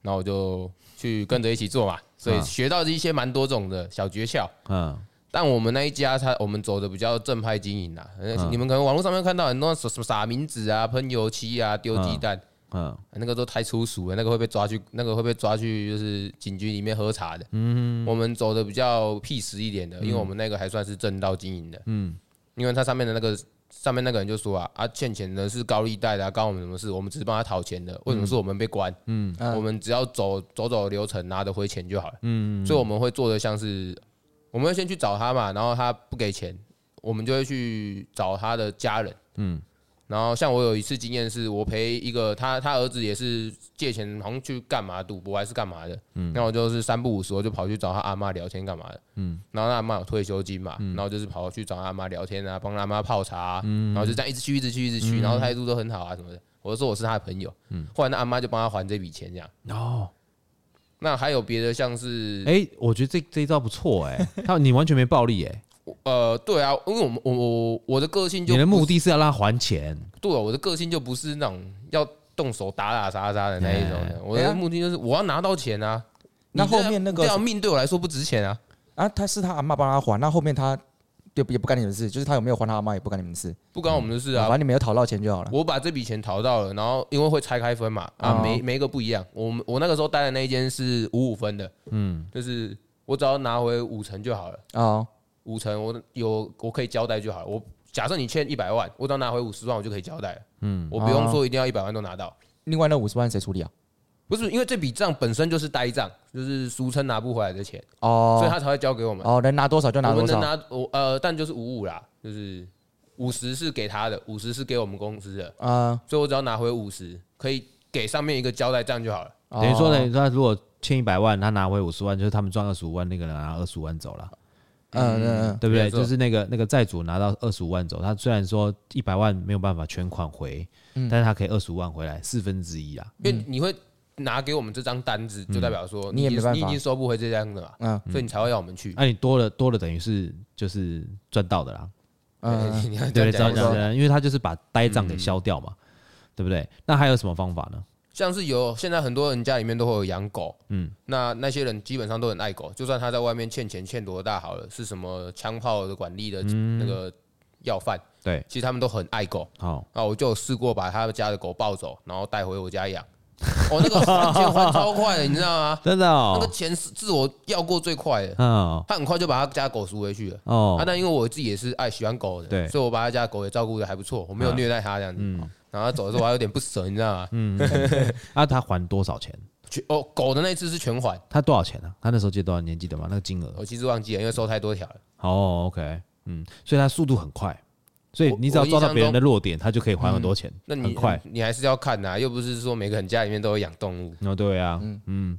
然后我就。去跟着一起做嘛，所以学到一些蛮多种的小诀窍。嗯，但我们那一家，他我们走的比较正派经营啦。你们可能网络上面看到很多什么撒名纸啊、喷油漆啊、丢鸡蛋，嗯，那个都太粗俗了，那个会被抓去，那个会被抓去就是警局里面喝茶的。嗯，我们走的比较屁实一点的，因为我们那个还算是正道经营的。嗯，因为它上面的那个。上面那个人就说啊啊，欠钱的是高利贷的，关我们什么事？我们只是帮他讨钱的，为什么是我们被关？嗯，我们只要走走走流程，拿得回钱就好了。嗯，所以我们会做的像是，我们会先去找他嘛，然后他不给钱，我们就会去找他的家人。嗯。然后像我有一次经验是，我陪一个他他儿子也是借钱，好像去干嘛赌博还是干嘛的，嗯，然后我就是三不五时我就跑去找他阿妈聊天干嘛的，嗯，然后他阿妈有退休金嘛，然后就是跑去找他阿妈聊天啊，帮他阿妈泡茶，嗯，然后就这样一直去一直去一直去，然后态度都很好啊什么的，我就说我是他的朋友，嗯，后来那阿妈就帮他还这笔钱这样，哦，那还有别的像是，哎，我觉得这这一招不错哎，他你完全没暴力哎。呃，对啊，因为我们我我我的个性就，你的目的是要让他还钱，对啊，我的个性就不是那种要动手打打杀杀的那一种的，我的目的就是我要拿到钱啊。那后面那个命对我来说不值钱啊。啊，他是他阿妈帮他还，那后面他就也不干你们的事，就是他有没有还他阿妈也不干你们的事，不关我们的事啊。反正你没有讨到钱就好了。我把这笔钱讨到了，然后因为会拆开分嘛，啊，每每一个不一样。我们我那个时候待的那一间是五五分的，嗯，就是我只要拿回五成就好了啊。五成，我有我可以交代就好了。我假设你欠一百万，我只要拿回五十万，我就可以交代了。嗯，我不用说一定要一百万都拿到。另外那五十万谁处理啊？不是，因为这笔账本身就是呆账，就是俗称拿不回来的钱哦，所以他才会交给我们。哦，能拿多少就拿多少。我们能拿我呃，但就是五五啦，就是五十是给他的，五十是给我们公司的啊。所以我只要拿回五十，可以给上面一个交代账就好了。等于说呢，他如果欠一百万，他拿回五十万，就是他们赚二十五万，那个人拿二十五万走了。嗯嗯嗯，对不对？就是那个那个债主拿到二十五万走，他虽然说一百万没有办法全款回，但是他可以二十五万回来四分之一啊。因为你会拿给我们这张单子，就代表说你也没办法，你已经收不回这张的嘛，嗯，所以你才会要我们去。那你多了多了，等于是就是赚到的啦。嗯，对，这样因为他就是把呆账给消掉嘛，对不对？那还有什么方法呢？像是有现在很多人家里面都会有养狗，嗯，那那些人基本上都很爱狗，就算他在外面欠钱欠多大好了，是什么枪炮的管理的那个要犯，对，其实他们都很爱狗。好，那我就有试过把他们家的狗抱走，然后带回我家养。哦，那个钱还超快的，你知道吗？真的哦，那个钱是是我要过最快的。嗯，他很快就把他家狗赎回去了。哦，啊，但因为我自己也是爱喜欢狗的，对，所以我把他家狗也照顾的还不错，我没有虐待他这样子。嗯。然后他走的时候我还有点不舍，你知道吗？嗯，那 他还多少钱？哦，狗的那一次是全还。他多少钱呢？他那时候借多少年？记得吗？那个金额？我其实忘记了，因为收太多条了。哦，OK，嗯，所以他速度很快，所以你只要抓到别人的弱点，他就可以还很多钱。那你很快，你还是要看呐，又不是说每个人家里面都有养动物。哦，对啊，嗯嗯，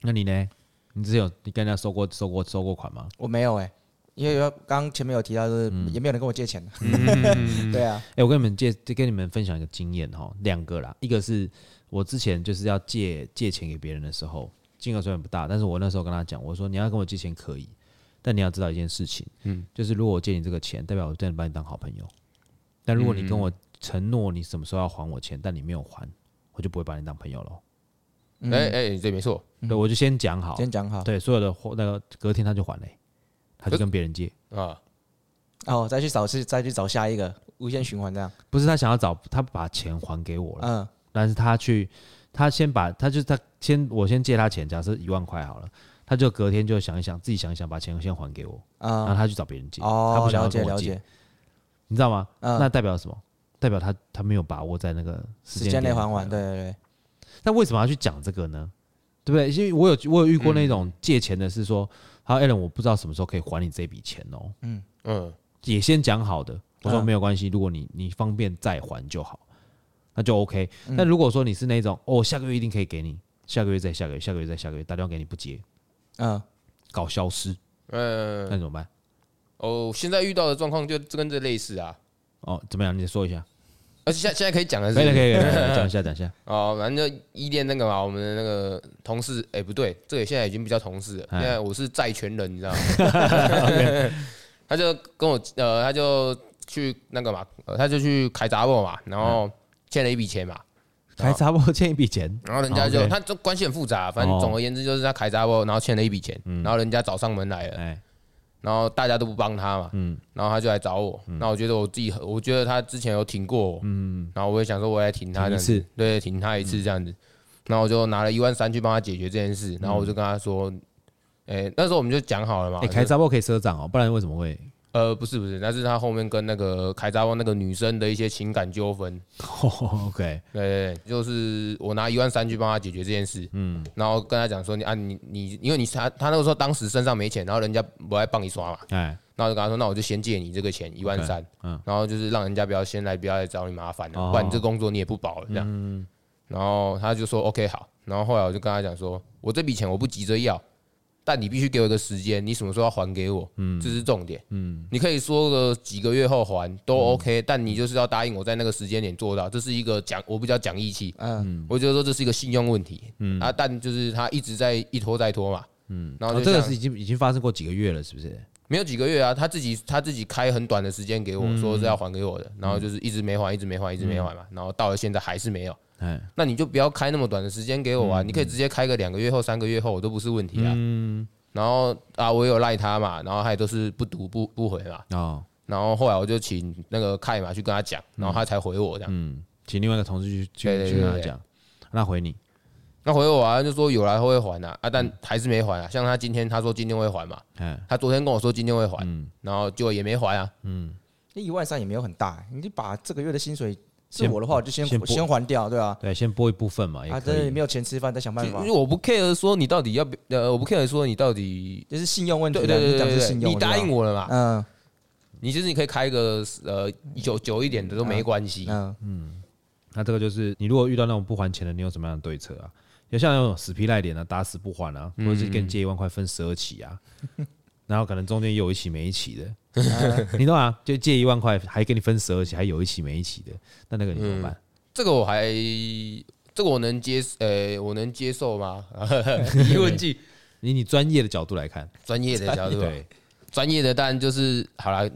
那你呢？你之前有你跟人家收过收过收过款吗？我没有哎。因为刚刚前面有提到，就是也没有人跟我借钱的。对啊，哎，我跟你们借，跟你们分享一个经验哈，两个啦。一个是我之前就是要借借钱给别人的时候，金额虽然不大，但是我那时候跟他讲，我说你要跟我借钱可以，但你要知道一件事情，嗯，就是如果我借你这个钱，代表我真的把你当好朋友。但如果你跟我承诺你什么时候要还我钱，但你没有还，我就不会把你当朋友了。哎哎，对，没错，对，我就先讲好，先讲好，对，所有的那个隔天他就还了。他就跟别人借。啊，哦，再去找是再去找下一个无限循环这样。不是他想要找他把钱还给我了，嗯，但是他去他先把他就是他先我先借他钱，假设一万块好了，他就隔天就想一想自己想一想把钱先还给我，啊，然后他去找别人借，哦，他不想要跟我借，你知道吗？那代表什么？代表他他没有把握在那个时间内还完。对对对。那为什么要去讲这个呢？对不对？因为我有我有遇过那种借钱的，是说，好，Allen，我不知道什么时候可以还你这笔钱哦。嗯嗯，也先讲好的，我说没有关系，如果你你方便再还就好，那就 OK。但如果说你是那种，哦，下个月一定可以给你，下个月再下个月，下个月再下个月，打电话给你不接，嗯，搞消失，嗯，那怎么办？哦，现在遇到的状况就跟这类似啊。哦，怎么样？你说一下。而且现现在可以讲的是，可以可以 讲一下，讲一下。哦，反正就依恋那个嘛，我们的那个同事，哎，不对，这个现在已经不叫同事了，现在我是债权人，你知道吗？他就跟我，呃，他就去那个嘛，他就去开杂货嘛，然后欠了一笔钱嘛，开闸货欠一笔钱，然后人家就，他这关系很复杂，反正总而言之就是他开闸货，然后欠了一笔钱，然后人家找上门来了。然后大家都不帮他嘛，嗯，然后他就来找我，那我觉得我自己，我觉得他之前有挺过我，嗯，然后我也想说我来挺他一次，对，挺他一次这样子，然后我就拿了一万三去帮他解决这件事，然后我就跟他说，哎，那时候我们就讲好了嘛，哎，开闸货可以赊账哦，不然为什么会？呃，不是不是，那是他后面跟那个凯扎旺那个女生的一些情感纠纷。OK，对，对，对，就是我拿一万三去帮他解决这件事，嗯，然后跟他讲说，你啊，你你，因为你他他那个时候当时身上没钱，然后人家不爱帮你刷嘛，哎，然后就跟他说，那我就先借你这个钱一万三，嗯，然后就是让人家不要先来不要来找你麻烦了，不然你这工作你也不保了这样，嗯，然后他就说 OK 好，然后后来我就跟他讲说，我这笔钱我不急着要。但你必须给我一个时间，你什么时候要还给我？嗯，这是重点。嗯，你可以说个几个月后还都 OK，但你就是要答应我在那个时间点做到，这是一个讲我比较讲义气。嗯，我觉得说这是一个信用问题。嗯啊，但就是他一直在一拖再拖嘛。嗯，然后这个是已经已经发生过几个月了，是不是？没有几个月啊，他自己他自己开很短的时间给我说是要还给我的，然后就是一直没还，一直没还，一直没还嘛，然后到了现在还是没有。哎，那你就不要开那么短的时间给我啊，你可以直接开个两个月后、三个月后，我都不是问题啊。嗯。然后啊，我有赖他嘛，然后他也都是不读不不回嘛。哦。然后后来我就请那个凯嘛去跟他讲，然后他才回我这样。嗯。请另外一个同事去去去跟他讲，那回你，那回我啊，就说有来会还呐，啊，但还是没还啊。像他今天他说今天会还嘛，嗯，他昨天跟我说今天会还，嗯，然后就也没还啊，嗯，那一万三也没有很大，你就把这个月的薪水。是我的话，我就先先先还掉，对吧？对，先拨一部分嘛。啊，对，没有钱吃饭，再想办法。因为我不 care 说你到底要不呃，我不 care 说你到底就是信用问题。对对对对，你答应我了嘛？嗯。你其实你可以开个呃久久一点的都没关系。嗯嗯。那这个就是你如果遇到那种不还钱的，你有什么样的对策啊？就像那种死皮赖脸的，打死不还啊，或者是跟你借一万块分十二期啊，然后可能中间有一期没一期的。你懂啊？就借一万块，还给你分十二期，还有一期没一期的，那那个你怎么办？这个我还，这个我能接，呃，我能接受吗？疑问句，以你专业的角度来看，专业的角度，对，专业的当然就是好了，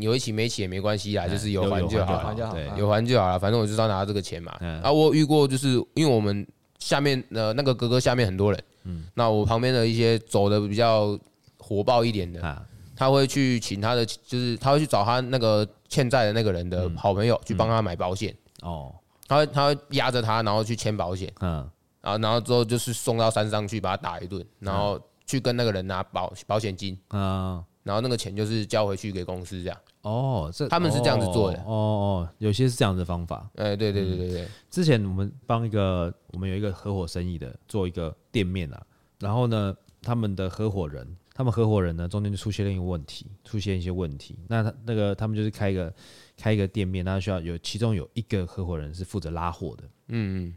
有一期没一期也没关系啦，就是有还就好了，对，有还就好了，反正我就是要拿到这个钱嘛。啊，我遇过就是因为我们下面呃那个哥哥下面很多人，嗯，那我旁边的一些走的比较火爆一点的。他会去请他的，就是他会去找他那个欠债的那个人的好朋友去帮他买保险哦。他会他会压着他，然后去签保险，嗯，然后然后之后就是送到山上去把他打一顿，然后去跟那个人拿保保险金，嗯，然后那个钱就是交回去给公司这样。哦，这他们是这样子做的。哦哦，有些是这样的方法。哎，对对对对对。之前我们帮一个我们有一个合伙生意的做一个店面啊，然后呢，他们的合伙人。他们合伙人呢，中间就出现了一个问题，出现一些问题。那他那个他们就是开一个开一个店面，那需要有其中有一个合伙人是负责拉货的，嗯嗯，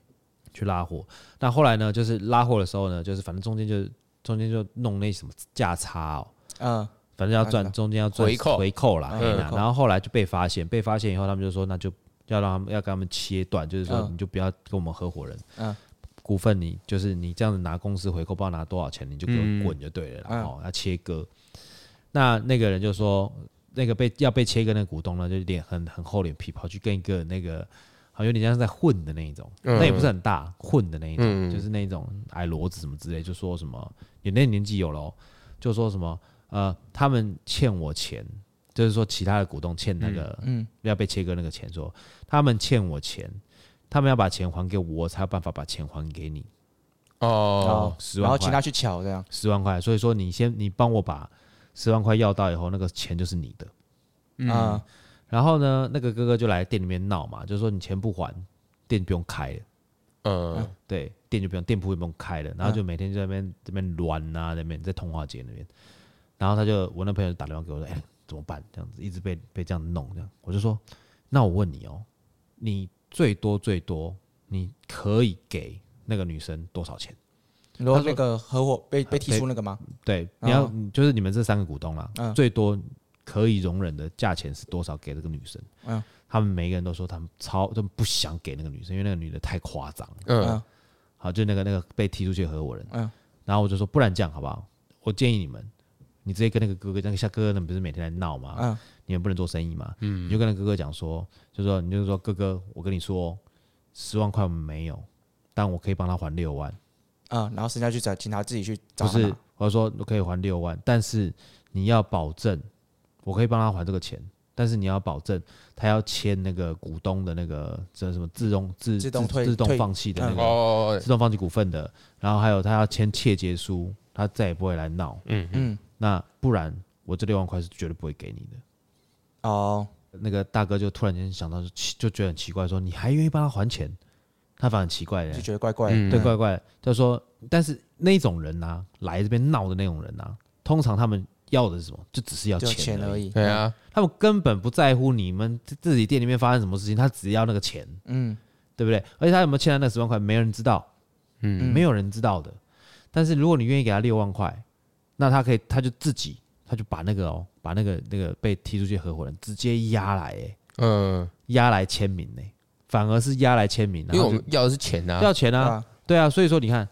去拉货。那后来呢，就是拉货的时候呢，就是反正中间就中间就弄那什么价差哦，嗯，反正要赚中间要赚回扣回扣啦。然后后来就被发现，被发现以后，他们就说那就要让他们要跟他们切断，就是说你就不要跟我们合伙人，嗯。股份你就是你这样子拿公司回扣，不知道拿多少钱，你就给我滚就对了。然后要切割，那那个人就说，那个被要被切割那个股东呢，就脸很很厚脸皮，跑去跟一个那个好像有点像是在混的那一种，那也不是很大混的那一种，就是那种矮骡子什么之类，就说什么你那年纪有了，就说什么呃，他们欠我钱，就是说其他的股东欠那个嗯要被切割那个钱，说他们欠我钱。他们要把钱还给我，我才有办法把钱还给你。哦，十万，然后请他去乔这样，十万块。所以说，你先你帮我把十万块要到以后，那个钱就是你的。嗯，然后呢，那个哥哥就来店里面闹嘛，就是说你钱不还，店不用开了。嗯，对，店就不用，店铺也不用开了。然后就每天就在那边这边乱啊，那边在通化街那边。然后他就我那朋友就打电话给我说：“哎，怎么办？这样子一直被被这样弄，这样。”我就说：“那我问你哦，你最多最多你可以给那个女生多少钱？”你说那个合伙被被踢出那个吗？对，你要就是你们这三个股东啦，最多。可以容忍的价钱是多少？给这个女生，嗯，他们每个人都说他们超都不想给那个女生，因为那个女的太夸张，嗯，好，就那个那个被踢出去的合伙人，嗯，然后我就说，不然这样好不好？我建议你们，你直接跟那个哥哥，那个夏哥哥，那不是每天在闹吗？嗯，你们不能做生意嘛，嗯，你就跟他哥哥讲说，就说你就说哥哥，我跟你说，十万块我们没有，但我可以帮他还六万，嗯，然后剩下去找，请他自己去找，不是，我说我可以还六万，但是你要保证。我可以帮他还这个钱，但是你要保证他要签那个股东的那个这什么自动自自动自动放弃的那个自动放弃股份的，然后还有他要签切结书，他再也不会来闹。嗯嗯，那不然我这六万块是绝对不会给你的。哦，那个大哥就突然间想到，就觉得很奇怪，说你还愿意帮他还钱？他反而很奇怪的，就觉得怪怪的，对，怪怪的。他说，但是那种人呐，来这边闹的那种人呐，通常他们。要的是什么？就只是要钱而已。对啊，他们根本不在乎你们自己店里面发生什么事情，他只要那个钱，嗯，对不对？而且他有没有欠他那十万块，没人知道，嗯，没有人知道的。但是如果你愿意给他六万块，那他可以，他就自己，他就把那个哦，把那个那个被踢出去合伙人直接押来，哎，嗯，押来签名呢，反而是押来签名，因为我们要的是钱啊，要钱啊，对啊，所以说你看。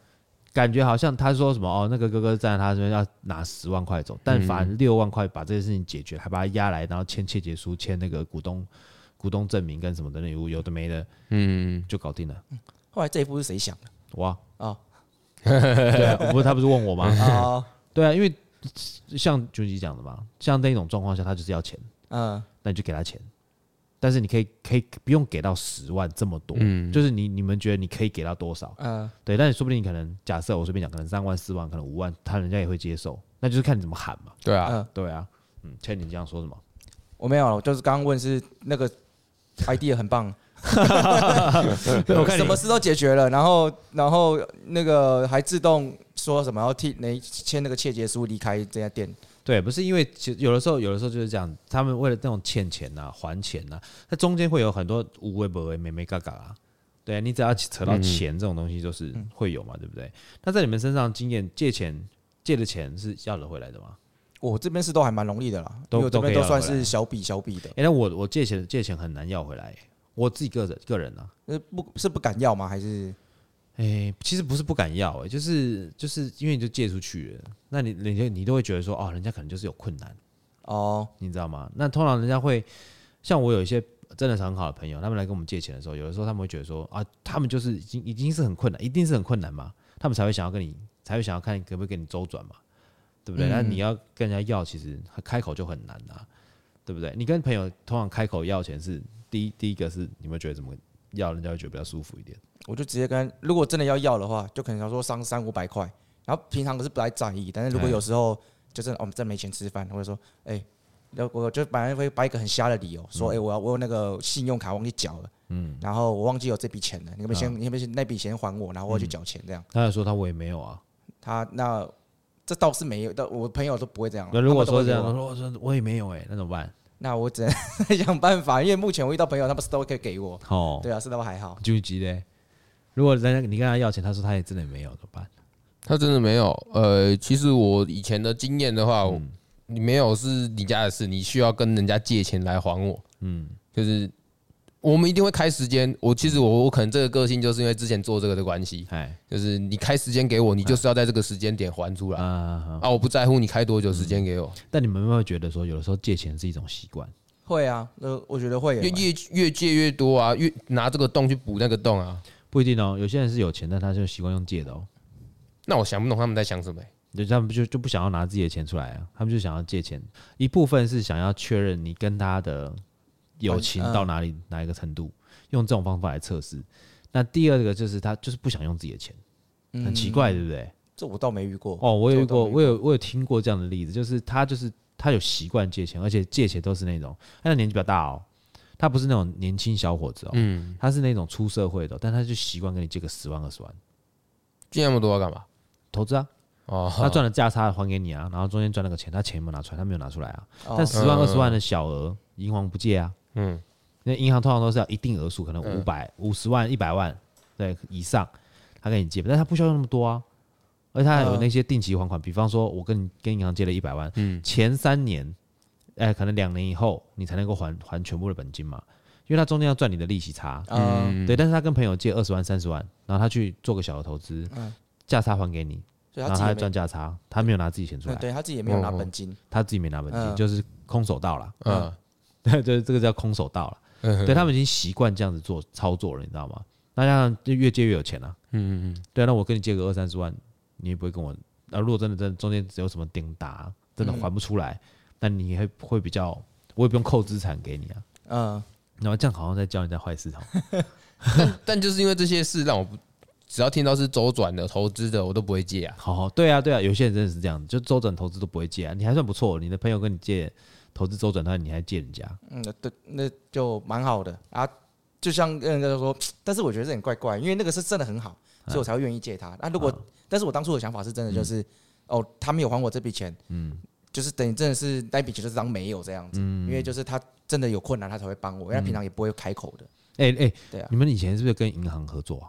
感觉好像他说什么哦，那个哥哥站在他这边要拿十万块走，但凡六万块把这件事情解决，还把他押来，然后签切结书，签那个股东股东证明跟什么的，那物有的没的，嗯，就搞定了。后来这一步是谁想的？我啊，哦、对啊，不是他不是问我吗？哦、对啊，因为像俊吉讲的嘛，像那种状况下，他就是要钱，嗯，那你就给他钱。但是你可以可以不用给到十万这么多，嗯，就是你你们觉得你可以给到多少？嗯，对，但你说不定你可能假设我随便讲，可能三万四万，可能五万，他人家也会接受，那就是看你怎么喊嘛。对啊，对啊，嗯，倩你这样说什么？我没有，就是刚刚问是那个 idea 很棒，什么事都解决了，然后然后那个还自动说什么要替那签那个切结书离开这家店。对，不是因为其实有的时候，有的时候就是这样，他们为了那种欠钱呐、啊、还钱呐、啊，它中间会有很多无为不为、没没嘎嘎啊。对啊，你只要扯到钱这种东西，就是会有嘛，嗯、对不对？那在你们身上经验，借钱借的钱是要得回来的吗？我这边是都还蛮容易的啦，都我这边都算是小笔小笔的。哎，那我我借钱借钱很难要回来，我自己个人个人呢、啊，是不是不敢要吗？还是？哎、欸，其实不是不敢要、欸，哎，就是就是因为你就借出去了，那你人家你都会觉得说，哦，人家可能就是有困难，哦，你知道吗？那通常人家会像我有一些真的是很好的朋友，他们来跟我们借钱的时候，有的时候他们会觉得说，啊，他们就是已经已经是很困难，一定是很困难嘛，他们才会想要跟你，才会想要看可不可以给你周转嘛，对不对？那、嗯、你要跟人家要，其实开口就很难呐、啊，对不对？你跟朋友通常开口要钱是第一第一个是你们觉得怎么要，人家会觉得比较舒服一点。我就直接跟，如果真的要要的话，就可能想说三三五百块，然后平常可是不太在意，但是如果有时候就是我们真没钱吃饭，或者说，哎，我就本来会摆一个很瞎的理由，说，哎，我要我有那个信用卡忘记缴了，嗯，然后我忘记有这笔钱了，你们先，你们先那笔钱还我，然后我去缴钱这样。他说他我也没有啊，他那这倒是没有，但我朋友都不会这样。那如果说这样，我说我说我也没有哎，那怎么办？那我只能 想办法，因为目前我遇到朋友，他们是都可以给我。哦，对啊，是都还好。就急嘞。如果人家你跟他要钱，他说他也真的没有，怎么办？他真的没有。呃，其实我以前的经验的话，嗯、你没有是你家的事，你需要跟人家借钱来还我。嗯，就是我们一定会开时间。我其实我我可能这个个性就是因为之前做这个的关系，哎，就是你开时间给我，你就是要在这个时间点还出来啊。啊，我不在乎你开多久时间给我。但你们有没有觉得说，有的时候借钱是一种习惯？会啊，呃，我觉得会。越越越借越多啊，越拿这个洞去补那个洞啊。不一定哦，有些人是有钱，但他就习惯用借的哦。那我想不懂他们在想什么？就他们就就不想要拿自己的钱出来啊，他们就想要借钱。一部分是想要确认你跟他的友情到哪里哪一个程度，用这种方法来测试。那第二个就是他就是不想用自己的钱，很奇怪，对不对？这我倒没遇过哦，我有遇过，我有我有听过这样的例子，就是他就是他有习惯借钱，而且借钱都是那种，他的年纪比较大哦，他不是那种年轻小伙子哦，嗯，他是那种出社会的，但他就习惯跟你借个十万二十万，借那么多干嘛？投资啊，哦，他赚了价差还给你啊，然后中间赚了个钱，他钱有没有拿出来？他没有拿出来啊，但十万二十万的小额，银行不借啊，嗯，那银行通常都是要一定额数，可能五百五十万一百万对以上，他给你借，但他不需要那么多啊。而且他还有那些定期还款，比方说，我跟你跟银行借了一百万，嗯。前三年，哎，可能两年以后你才能够还还全部的本金嘛，因为他中间要赚你的利息差，嗯，对。但是他跟朋友借二十万、三十万，然后他去做个小的投资，价差还给你，然后他还赚价差，他没有拿自己钱出来，对他自己也没有拿本金，他自己没拿本金，就是空手道了，嗯，对，就是这个叫空手道了，对他们已经习惯这样子做操作了，你知道吗？那这样就越借越有钱了，嗯嗯嗯，对，那我跟你借个二三十万。你也不会跟我，那如果真的真的中间只有什么顶打，真的还不出来，那、嗯、你会会比较，我也不用扣资产给你啊，嗯，然后这样好像在教你在坏市场，但但就是因为这些事让我不，只要听到是周转的投资的，我都不会借啊。好好，对啊对啊，有些人真的是这样，就周转投资都不会借啊。你还算不错，你的朋友跟你借投资周转，那你还借人家，嗯，对，那就蛮好的啊。就像人家说，但是我觉得这点怪怪，因为那个是真的很好，所以我才会愿意借他。那、啊、如果但是我当初的想法是真的，就是、嗯、哦，他没有还我这笔钱，嗯，就是等于真的是那笔钱就是当没有这样子，嗯，因为就是他真的有困难，他才会帮我，因为他平常也不会开口的。哎哎，对啊，你们以前是不是跟银行合作啊？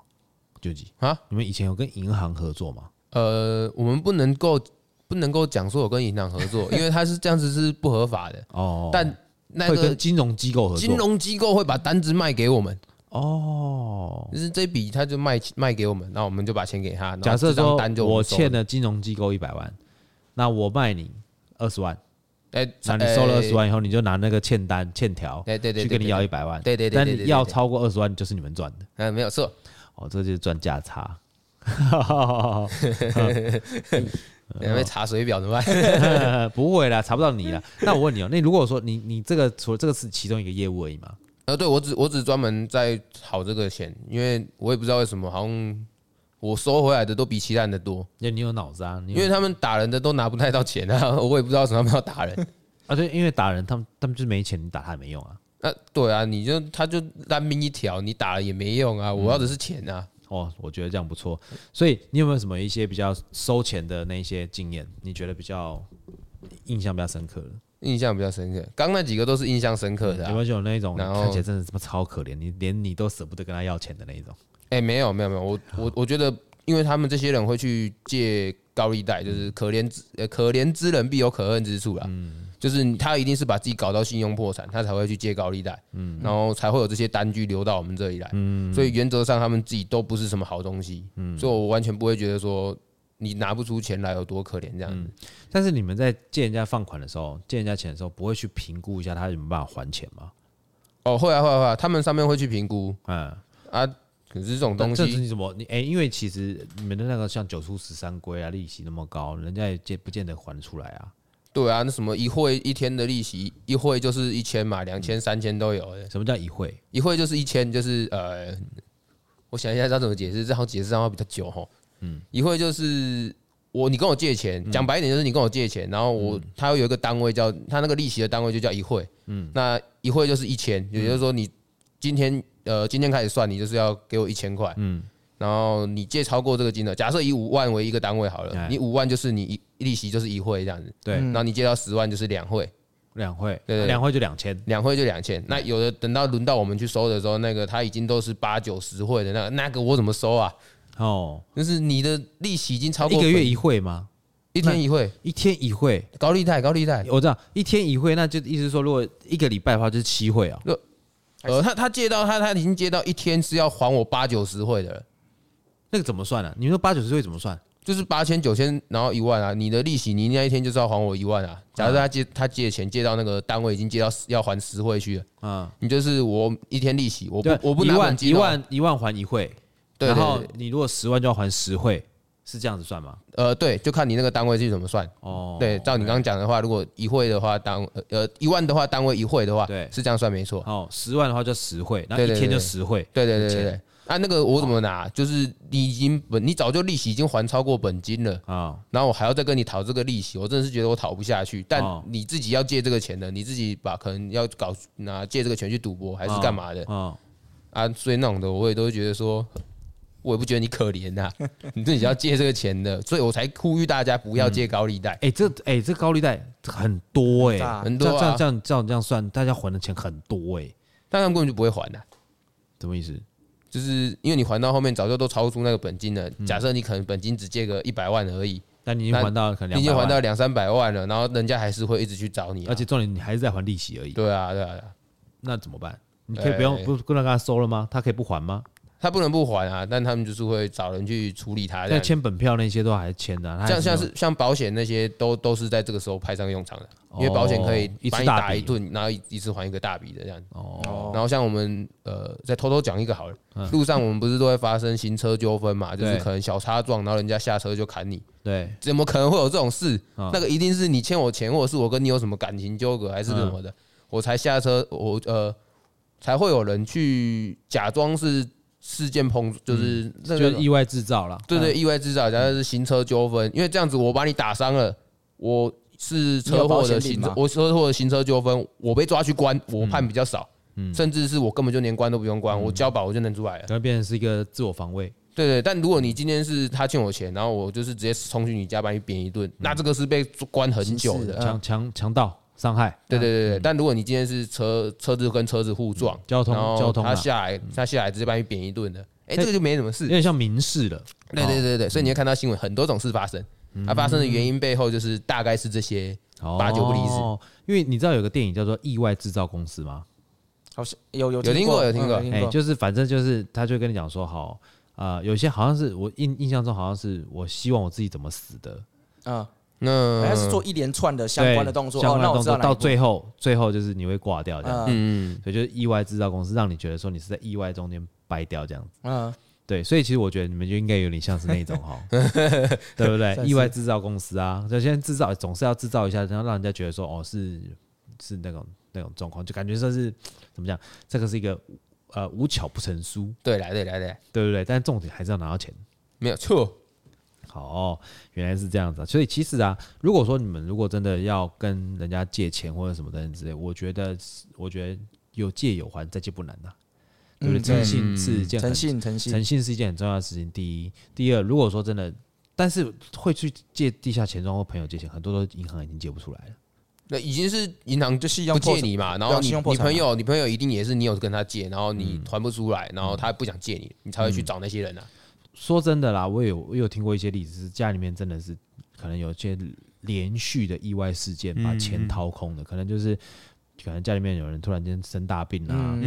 究极啊，你们以前有跟银行合作吗？呃，我们不能够不能够讲说我跟银行合作，因为他是这样子是不合法的。哦。但那个金融机构合作，金融机构会把单子卖给我们。哦，就是这笔他就卖卖给我们，那我们就把钱给他。假设说我欠了金融机构一百万，那我卖你二十万，哎，那你收了二十万以后，你就拿那个欠单欠条，对对对，去跟你要一百万，对对对，但你要超过二十万就是你们赚的，嗯，没有错，哦，这就是赚价差，因为查水表怎么办？不会啦，查不到你啦。那我问你哦，那如果说你你这个除了这个是其中一个业务而已嘛？呃，对我只我只专门在炒这个钱，因为我也不知道为什么，好像我收回来的都比其他人的多。那你有脑子啊？因为他们打人的都拿不太到钱啊，我也不知道为什么他们要打人啊。对，因为打人他们他们就是没钱，你打他也没用啊。那对啊，你就他就单命一条，你打了也没用啊。我要的是钱啊。哦，我觉得这样不错。所以你有没有什么一些比较收钱的那些经验？你觉得比较印象比较深刻的？印象比较深刻，刚那几个都是印象深刻的、啊。有没有那一种看起来真的这么超可怜，你连你都舍不得跟他要钱的那一种？哎，没有没有没有，我我我觉得，因为他们这些人会去借高利贷，就是可怜之呃可怜之人必有可恨之处啦。嗯，就是他一定是把自己搞到信用破产，他才会去借高利贷。嗯，然后才会有这些单据流到我们这里来。嗯，所以原则上他们自己都不是什么好东西。嗯，所以我完全不会觉得说。你拿不出钱来有多可怜这样子、嗯？但是你们在借人家放款的时候，借人家钱的时候，不会去评估一下他有没有办法还钱吗？哦，会啊，会啊，会啊，他们上面会去评估。嗯啊，可是这种东西，这是你怎么你哎、欸？因为其实你们的那个像九出十三归啊，利息那么高，人家也借不见得还得出来啊。对啊，那什么一会一天的利息，一会就是一千嘛，两千、三千都有。什么叫一会？一会就是一千，就是呃，我想一下，要怎么解释？这样解释这样会比较久哈。嗯，一会就是我，你跟我借钱，讲白一点就是你跟我借钱，然后我他有一个单位叫他那个利息的单位就叫一会，嗯，那一会就是一千，也就是说你今天呃今天开始算，你就是要给我一千块，嗯，然后你借超过这个金额，假设以五万为一个单位好了，你五万就是你一利息就是一会这样子，对，然后你借到十万就是两会，两会，对对，两会就两千，两会就两千，那有的等到轮到我们去收的时候，那个他已经都是八九十会的那个，那个我怎么收啊？哦，就是你的利息已经超过一个月一汇吗？一天一汇，一天一汇，高利贷，高利贷，我知道一天一汇，那就意思说，如果一个礼拜的话，就是七会啊。呃，他他借到他他已经借到一天是要还我八九十会的了，那个怎么算呢？啊？你说八九十岁怎么算？就是八千九千，然后一万啊，你的利息你那一天就是要还我一万啊。假如他借他借钱借到那个单位已经借到要还十会去了，嗯，你就是我一天利息，我不我不拿本金，一万一万还一会。对，然后你如果十万就要还十会，是这样子算吗？呃，对，就看你那个单位是怎么算。哦，对，照你刚刚讲的话，如果一会的话，单呃一万的话，单位一会的话，对，是这样算没错。哦，十万的话就十会，那一天就十会。对对对对对。啊，那个我怎么拿？就是你已经本，你早就利息已经还超过本金了啊，然后我还要再跟你讨这个利息，我真的是觉得我讨不下去。但你自己要借这个钱的，你自己把可能要搞拿借这个钱去赌博还是干嘛的啊？啊，所以那种的我也都会觉得说，我也不觉得你可怜呐，你自己要借这个钱的，所以我才呼吁大家不要借高利贷。哎，这哎这高利贷很多哎，很多这样这样这样这样算，大家还的钱很多哎，但他们根本就不会还的，什么意思？就是因为你还到后面早就都超出那个本金了。假设你可能本金只借个一百万而已，那你已经还到可能已经还到两三百万了，然后人家还是会一直去找你，而且重点你还是在还利息而已。对啊，对啊，那怎么办？你可以不用不不能跟他收了吗？他可以不还吗？他不能不还啊，但他们就是会找人去处理他。那签本票那些都还签的，像像是像保险那些都都是在这个时候派上用场的，因为保险可以一次打一顿，然后一次还一个大笔的这样。哦。然后像我们呃，再偷偷讲一个好了，路上我们不是都会发生行车纠纷嘛？就是可能小擦撞，然后人家下车就砍你。对。怎么可能会有这种事？那个一定是你欠我钱，或者是我跟你有什么感情纠葛，还是什么的，我才下车，我呃才会有人去假装是。事件碰就是那个意外制造了，对对，意外制造，假设是行车纠纷，因为这样子我把你打伤了，我是车祸的行车，我车祸的行车纠纷，我被抓去关，我判比较少，甚至是我根本就连关都不用关，我交保我就能出来了，那变成是一个自我防卫，对对，但如果你今天是他欠我钱，然后我就是直接冲去你家把你扁一顿，那这个是被关很久的。强强强盗。伤害，对对对对，但如果你今天是车车子跟车子互撞，交通交通，他下来他下来直接把你扁一顿的，哎，这个就没什么事，有点像民事了。对对对对，所以你会看到新闻很多种事发生，它发生的原因背后就是大概是这些八九不离十。因为你知道有个电影叫做《意外制造公司》吗？好像有有有听过有听过，哎，就是反正就是他就跟你讲说，好啊，有些好像是我印印象中好像是我希望我自己怎么死的。啊。那还是做一连串的相关的动作，相关的动作到最后，最后就是你会挂掉这样。嗯，所以就是意外制造公司，让你觉得说你是在意外中间掰掉这样子。嗯，对，所以其实我觉得你们就应该有点像是那种哈，对不对？意外制造公司啊，就先制造，总是要制造一下，然后让人家觉得说哦，是是那种那种状况，就感觉说是怎么讲？这个是一个呃无巧不成书，对来对来对，对不对？但重点还是要拿到钱，没有错。哦，原来是这样子，啊所以其实啊，如果说你们如果真的要跟人家借钱或者什么等等之类，我觉得，我觉得有借有还，再借不难呐，对不对？诚信是一件诚信，诚信，诚信是一件很重要的事情。第一，第二，如果说真的，但是会去借地下钱庄或朋友借钱，很多都银行已经借不出来了。那已经是银行就是要借你嘛，然后你你朋友，你朋友一定也是你有跟他借，然后你还不出来，然后他不想借你，你才会去找那些人啊。说真的啦，我有我有听过一些例子，是家里面真的是可能有些连续的意外事件把钱掏空的，可能就是可能家里面有人突然间生大病啊，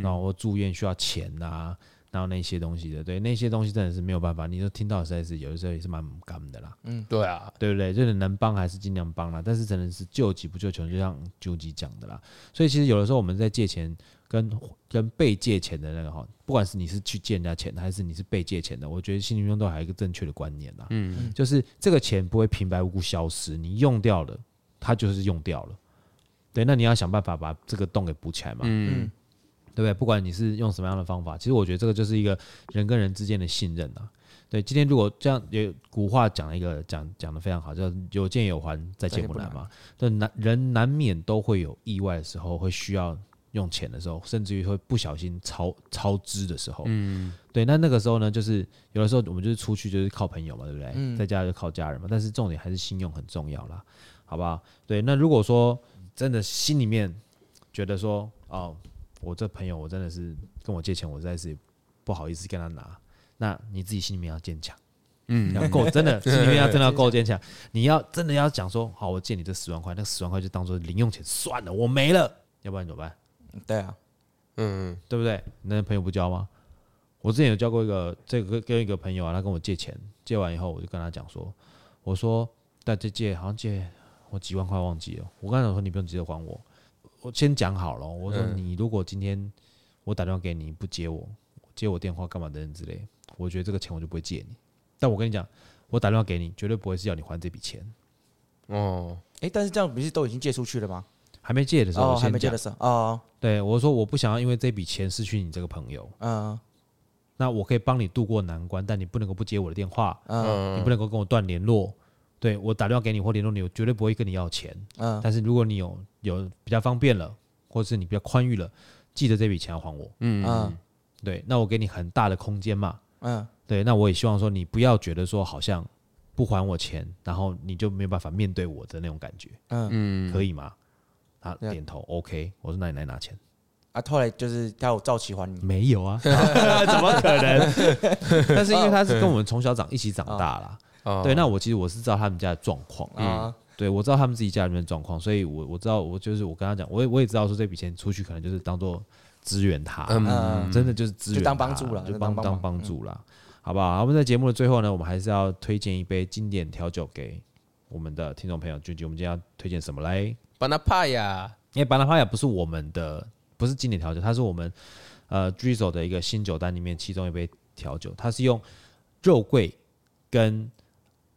然后住院需要钱啊，然后那些东西的，对那些东西真的是没有办法，你都听到实在是有的时候也是蛮干的啦。嗯，对啊，对不对？就是能帮还是尽量帮啦，但是真的是救急不救穷，就像究极讲的啦。所以其实有的时候我们在借钱。跟跟被借钱的那个哈，不管是你是去借人家钱，还是你是被借钱的，我觉得心里面都还有一个正确的观念啦。嗯，就是这个钱不会平白无故消失，你用掉了，它就是用掉了。对，那你要想办法把这个洞给补起来嘛。嗯，对不对？不管你是用什么样的方法，其实我觉得这个就是一个人跟人之间的信任啊。对，今天如果这样也古话讲了一个讲讲的非常好，叫有借有还，再借不难嘛。对，难人难免都会有意外的时候，会需要。用钱的时候，甚至于会不小心超超支的时候，嗯，对，那那个时候呢，就是有的时候我们就是出去就是靠朋友嘛，对不对？嗯，在家就靠家人嘛，但是重点还是信用很重要啦，好不好？对，那如果说真的心里面觉得说，哦，我这朋友我真的是跟我借钱，我实在是不好意思跟他拿，那你自己心里面要坚强，嗯，要够真的 心里面要真的要够坚强，你要真的要讲说，好，我借你这十万块，那十万块就当做零用钱算了，我没了，要不然怎么办？对啊，嗯，对不对？那朋友不交吗？我之前有交过一个，这个跟一个朋友啊，他跟我借钱，借完以后我就跟他讲说，我说在这借好像借我几万块忘记了，我刚才说你不用急着还我，我先讲好了，我说你如果今天我打电话给你不接我，接我电话干嘛等等之类，我觉得这个钱我就不会借你。但我跟你讲，我打电话给你绝对不会是要你还这笔钱。哦，哎，但是这样不是都已经借出去了吗？还没借的时候，还没借的时候，哦，对，我说我不想要因为这笔钱失去你这个朋友，嗯，那我可以帮你渡过难关，但你不能够不接我的电话，嗯，你不能够跟我断联络。对，我打电话给你或联络你，我绝对不会跟你要钱。嗯，但是如果你有有比较方便了，或者是你比较宽裕了，记得这笔钱要还我。嗯嗯，对，那我给你很大的空间嘛。嗯，对，那我也希望说你不要觉得说好像不还我钱，然后你就没有办法面对我的那种感觉。嗯嗯，可以吗？他点头，OK。我说那你来拿钱。啊，后来就是他有照期还你？没有啊，怎么可能？但是因为他是跟我们从小长一起长大啦。对，那我其实我是知道他们家的状况啊，对，我知道他们自己家里面的状况，所以我我知道我就是我跟他讲，我也我也知道说这笔钱出去可能就是当做支援他，嗯，真的就是支援，就当帮助了，就帮当帮助了，好不好？我们在节目的最后呢，我们还是要推荐一杯经典调酒给我们的听众朋友，究竟我们今天要推荐什么来？巴拿帕亚，因为巴拿帕亚不是我们的，不是经典调酒，它是我们呃 Drizzle 的一个新酒单里面其中一杯调酒，它是用肉桂跟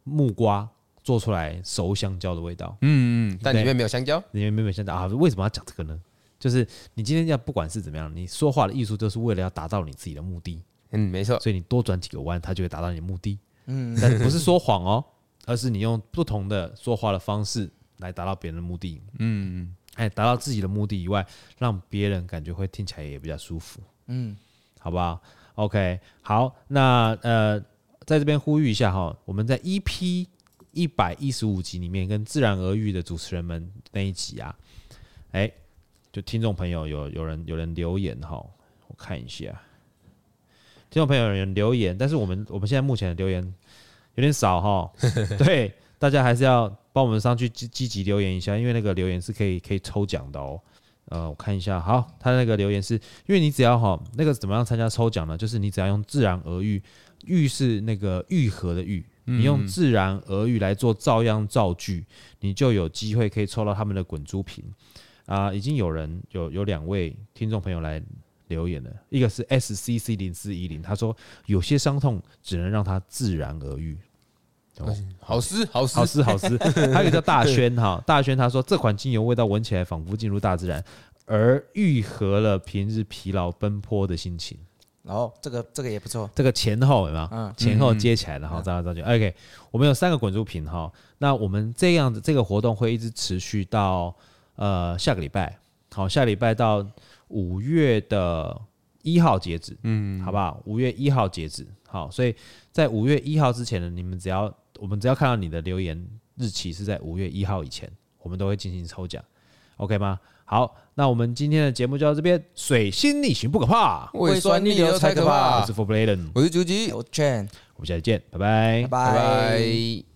木瓜做出来熟香蕉的味道，嗯嗯，但里面没有香蕉，里面没有香蕉。啊？为什么要讲这个呢？就是你今天要不管是怎么样，你说话的艺术就是为了要达到你自己的目的，嗯，没错，所以你多转几个弯，它就会达到你的目的，嗯，但不是说谎哦，而是你用不同的说话的方式来达到别人的目的，嗯，哎，达到自己的目的以外，让别人感觉会听起来也比较舒服，嗯，好不好？OK，好，那呃。在这边呼吁一下哈，我们在 EP 一百一十五集里面跟自然而愈的主持人们那一集啊，哎，就听众朋友有有人有人留言哈，我看一下，听众朋友有人留言，但是我们我们现在目前的留言有点少哈，对，大家还是要帮我们上去积积极留言一下，因为那个留言是可以可以抽奖的哦。呃，我看一下，好，他那个留言是因为你只要哈那个怎么样参加抽奖呢？就是你只要用自然而愈。愈是那个愈合的愈，你用自然而愈来做照样造句，你就有机会可以抽到他们的滚珠瓶啊！已经有人有有两位听众朋友来留言了，一个是 S C C 零四一零，他说有些伤痛只能让它自然而愈。哦，好诗，好诗，好诗，好诗。还有一个叫大轩哈，大轩他说这款精油味道闻起来仿佛进入大自然，而愈合了平日疲劳奔波的心情。然后这个这个也不错，这个前后有没有？嗯，前后接起来的哈，照来照去。OK，我们有三个滚珠瓶哈。那我们这样子这个活动会一直持续到呃下个礼拜，好，下礼拜到五月的一号截止，嗯，好不好？五月一号截止，好，所以在五月一号之前呢，你们只要我们只要看到你的留言日期是在五月一号以前，我们都会进行抽奖，OK 吗？好，那我们今天的节目就到这边。水星逆行不可怕，胃酸逆流才可怕。我是 For Bladen，我是朱吉，我是 Chan，我们下次见，拜拜，拜拜。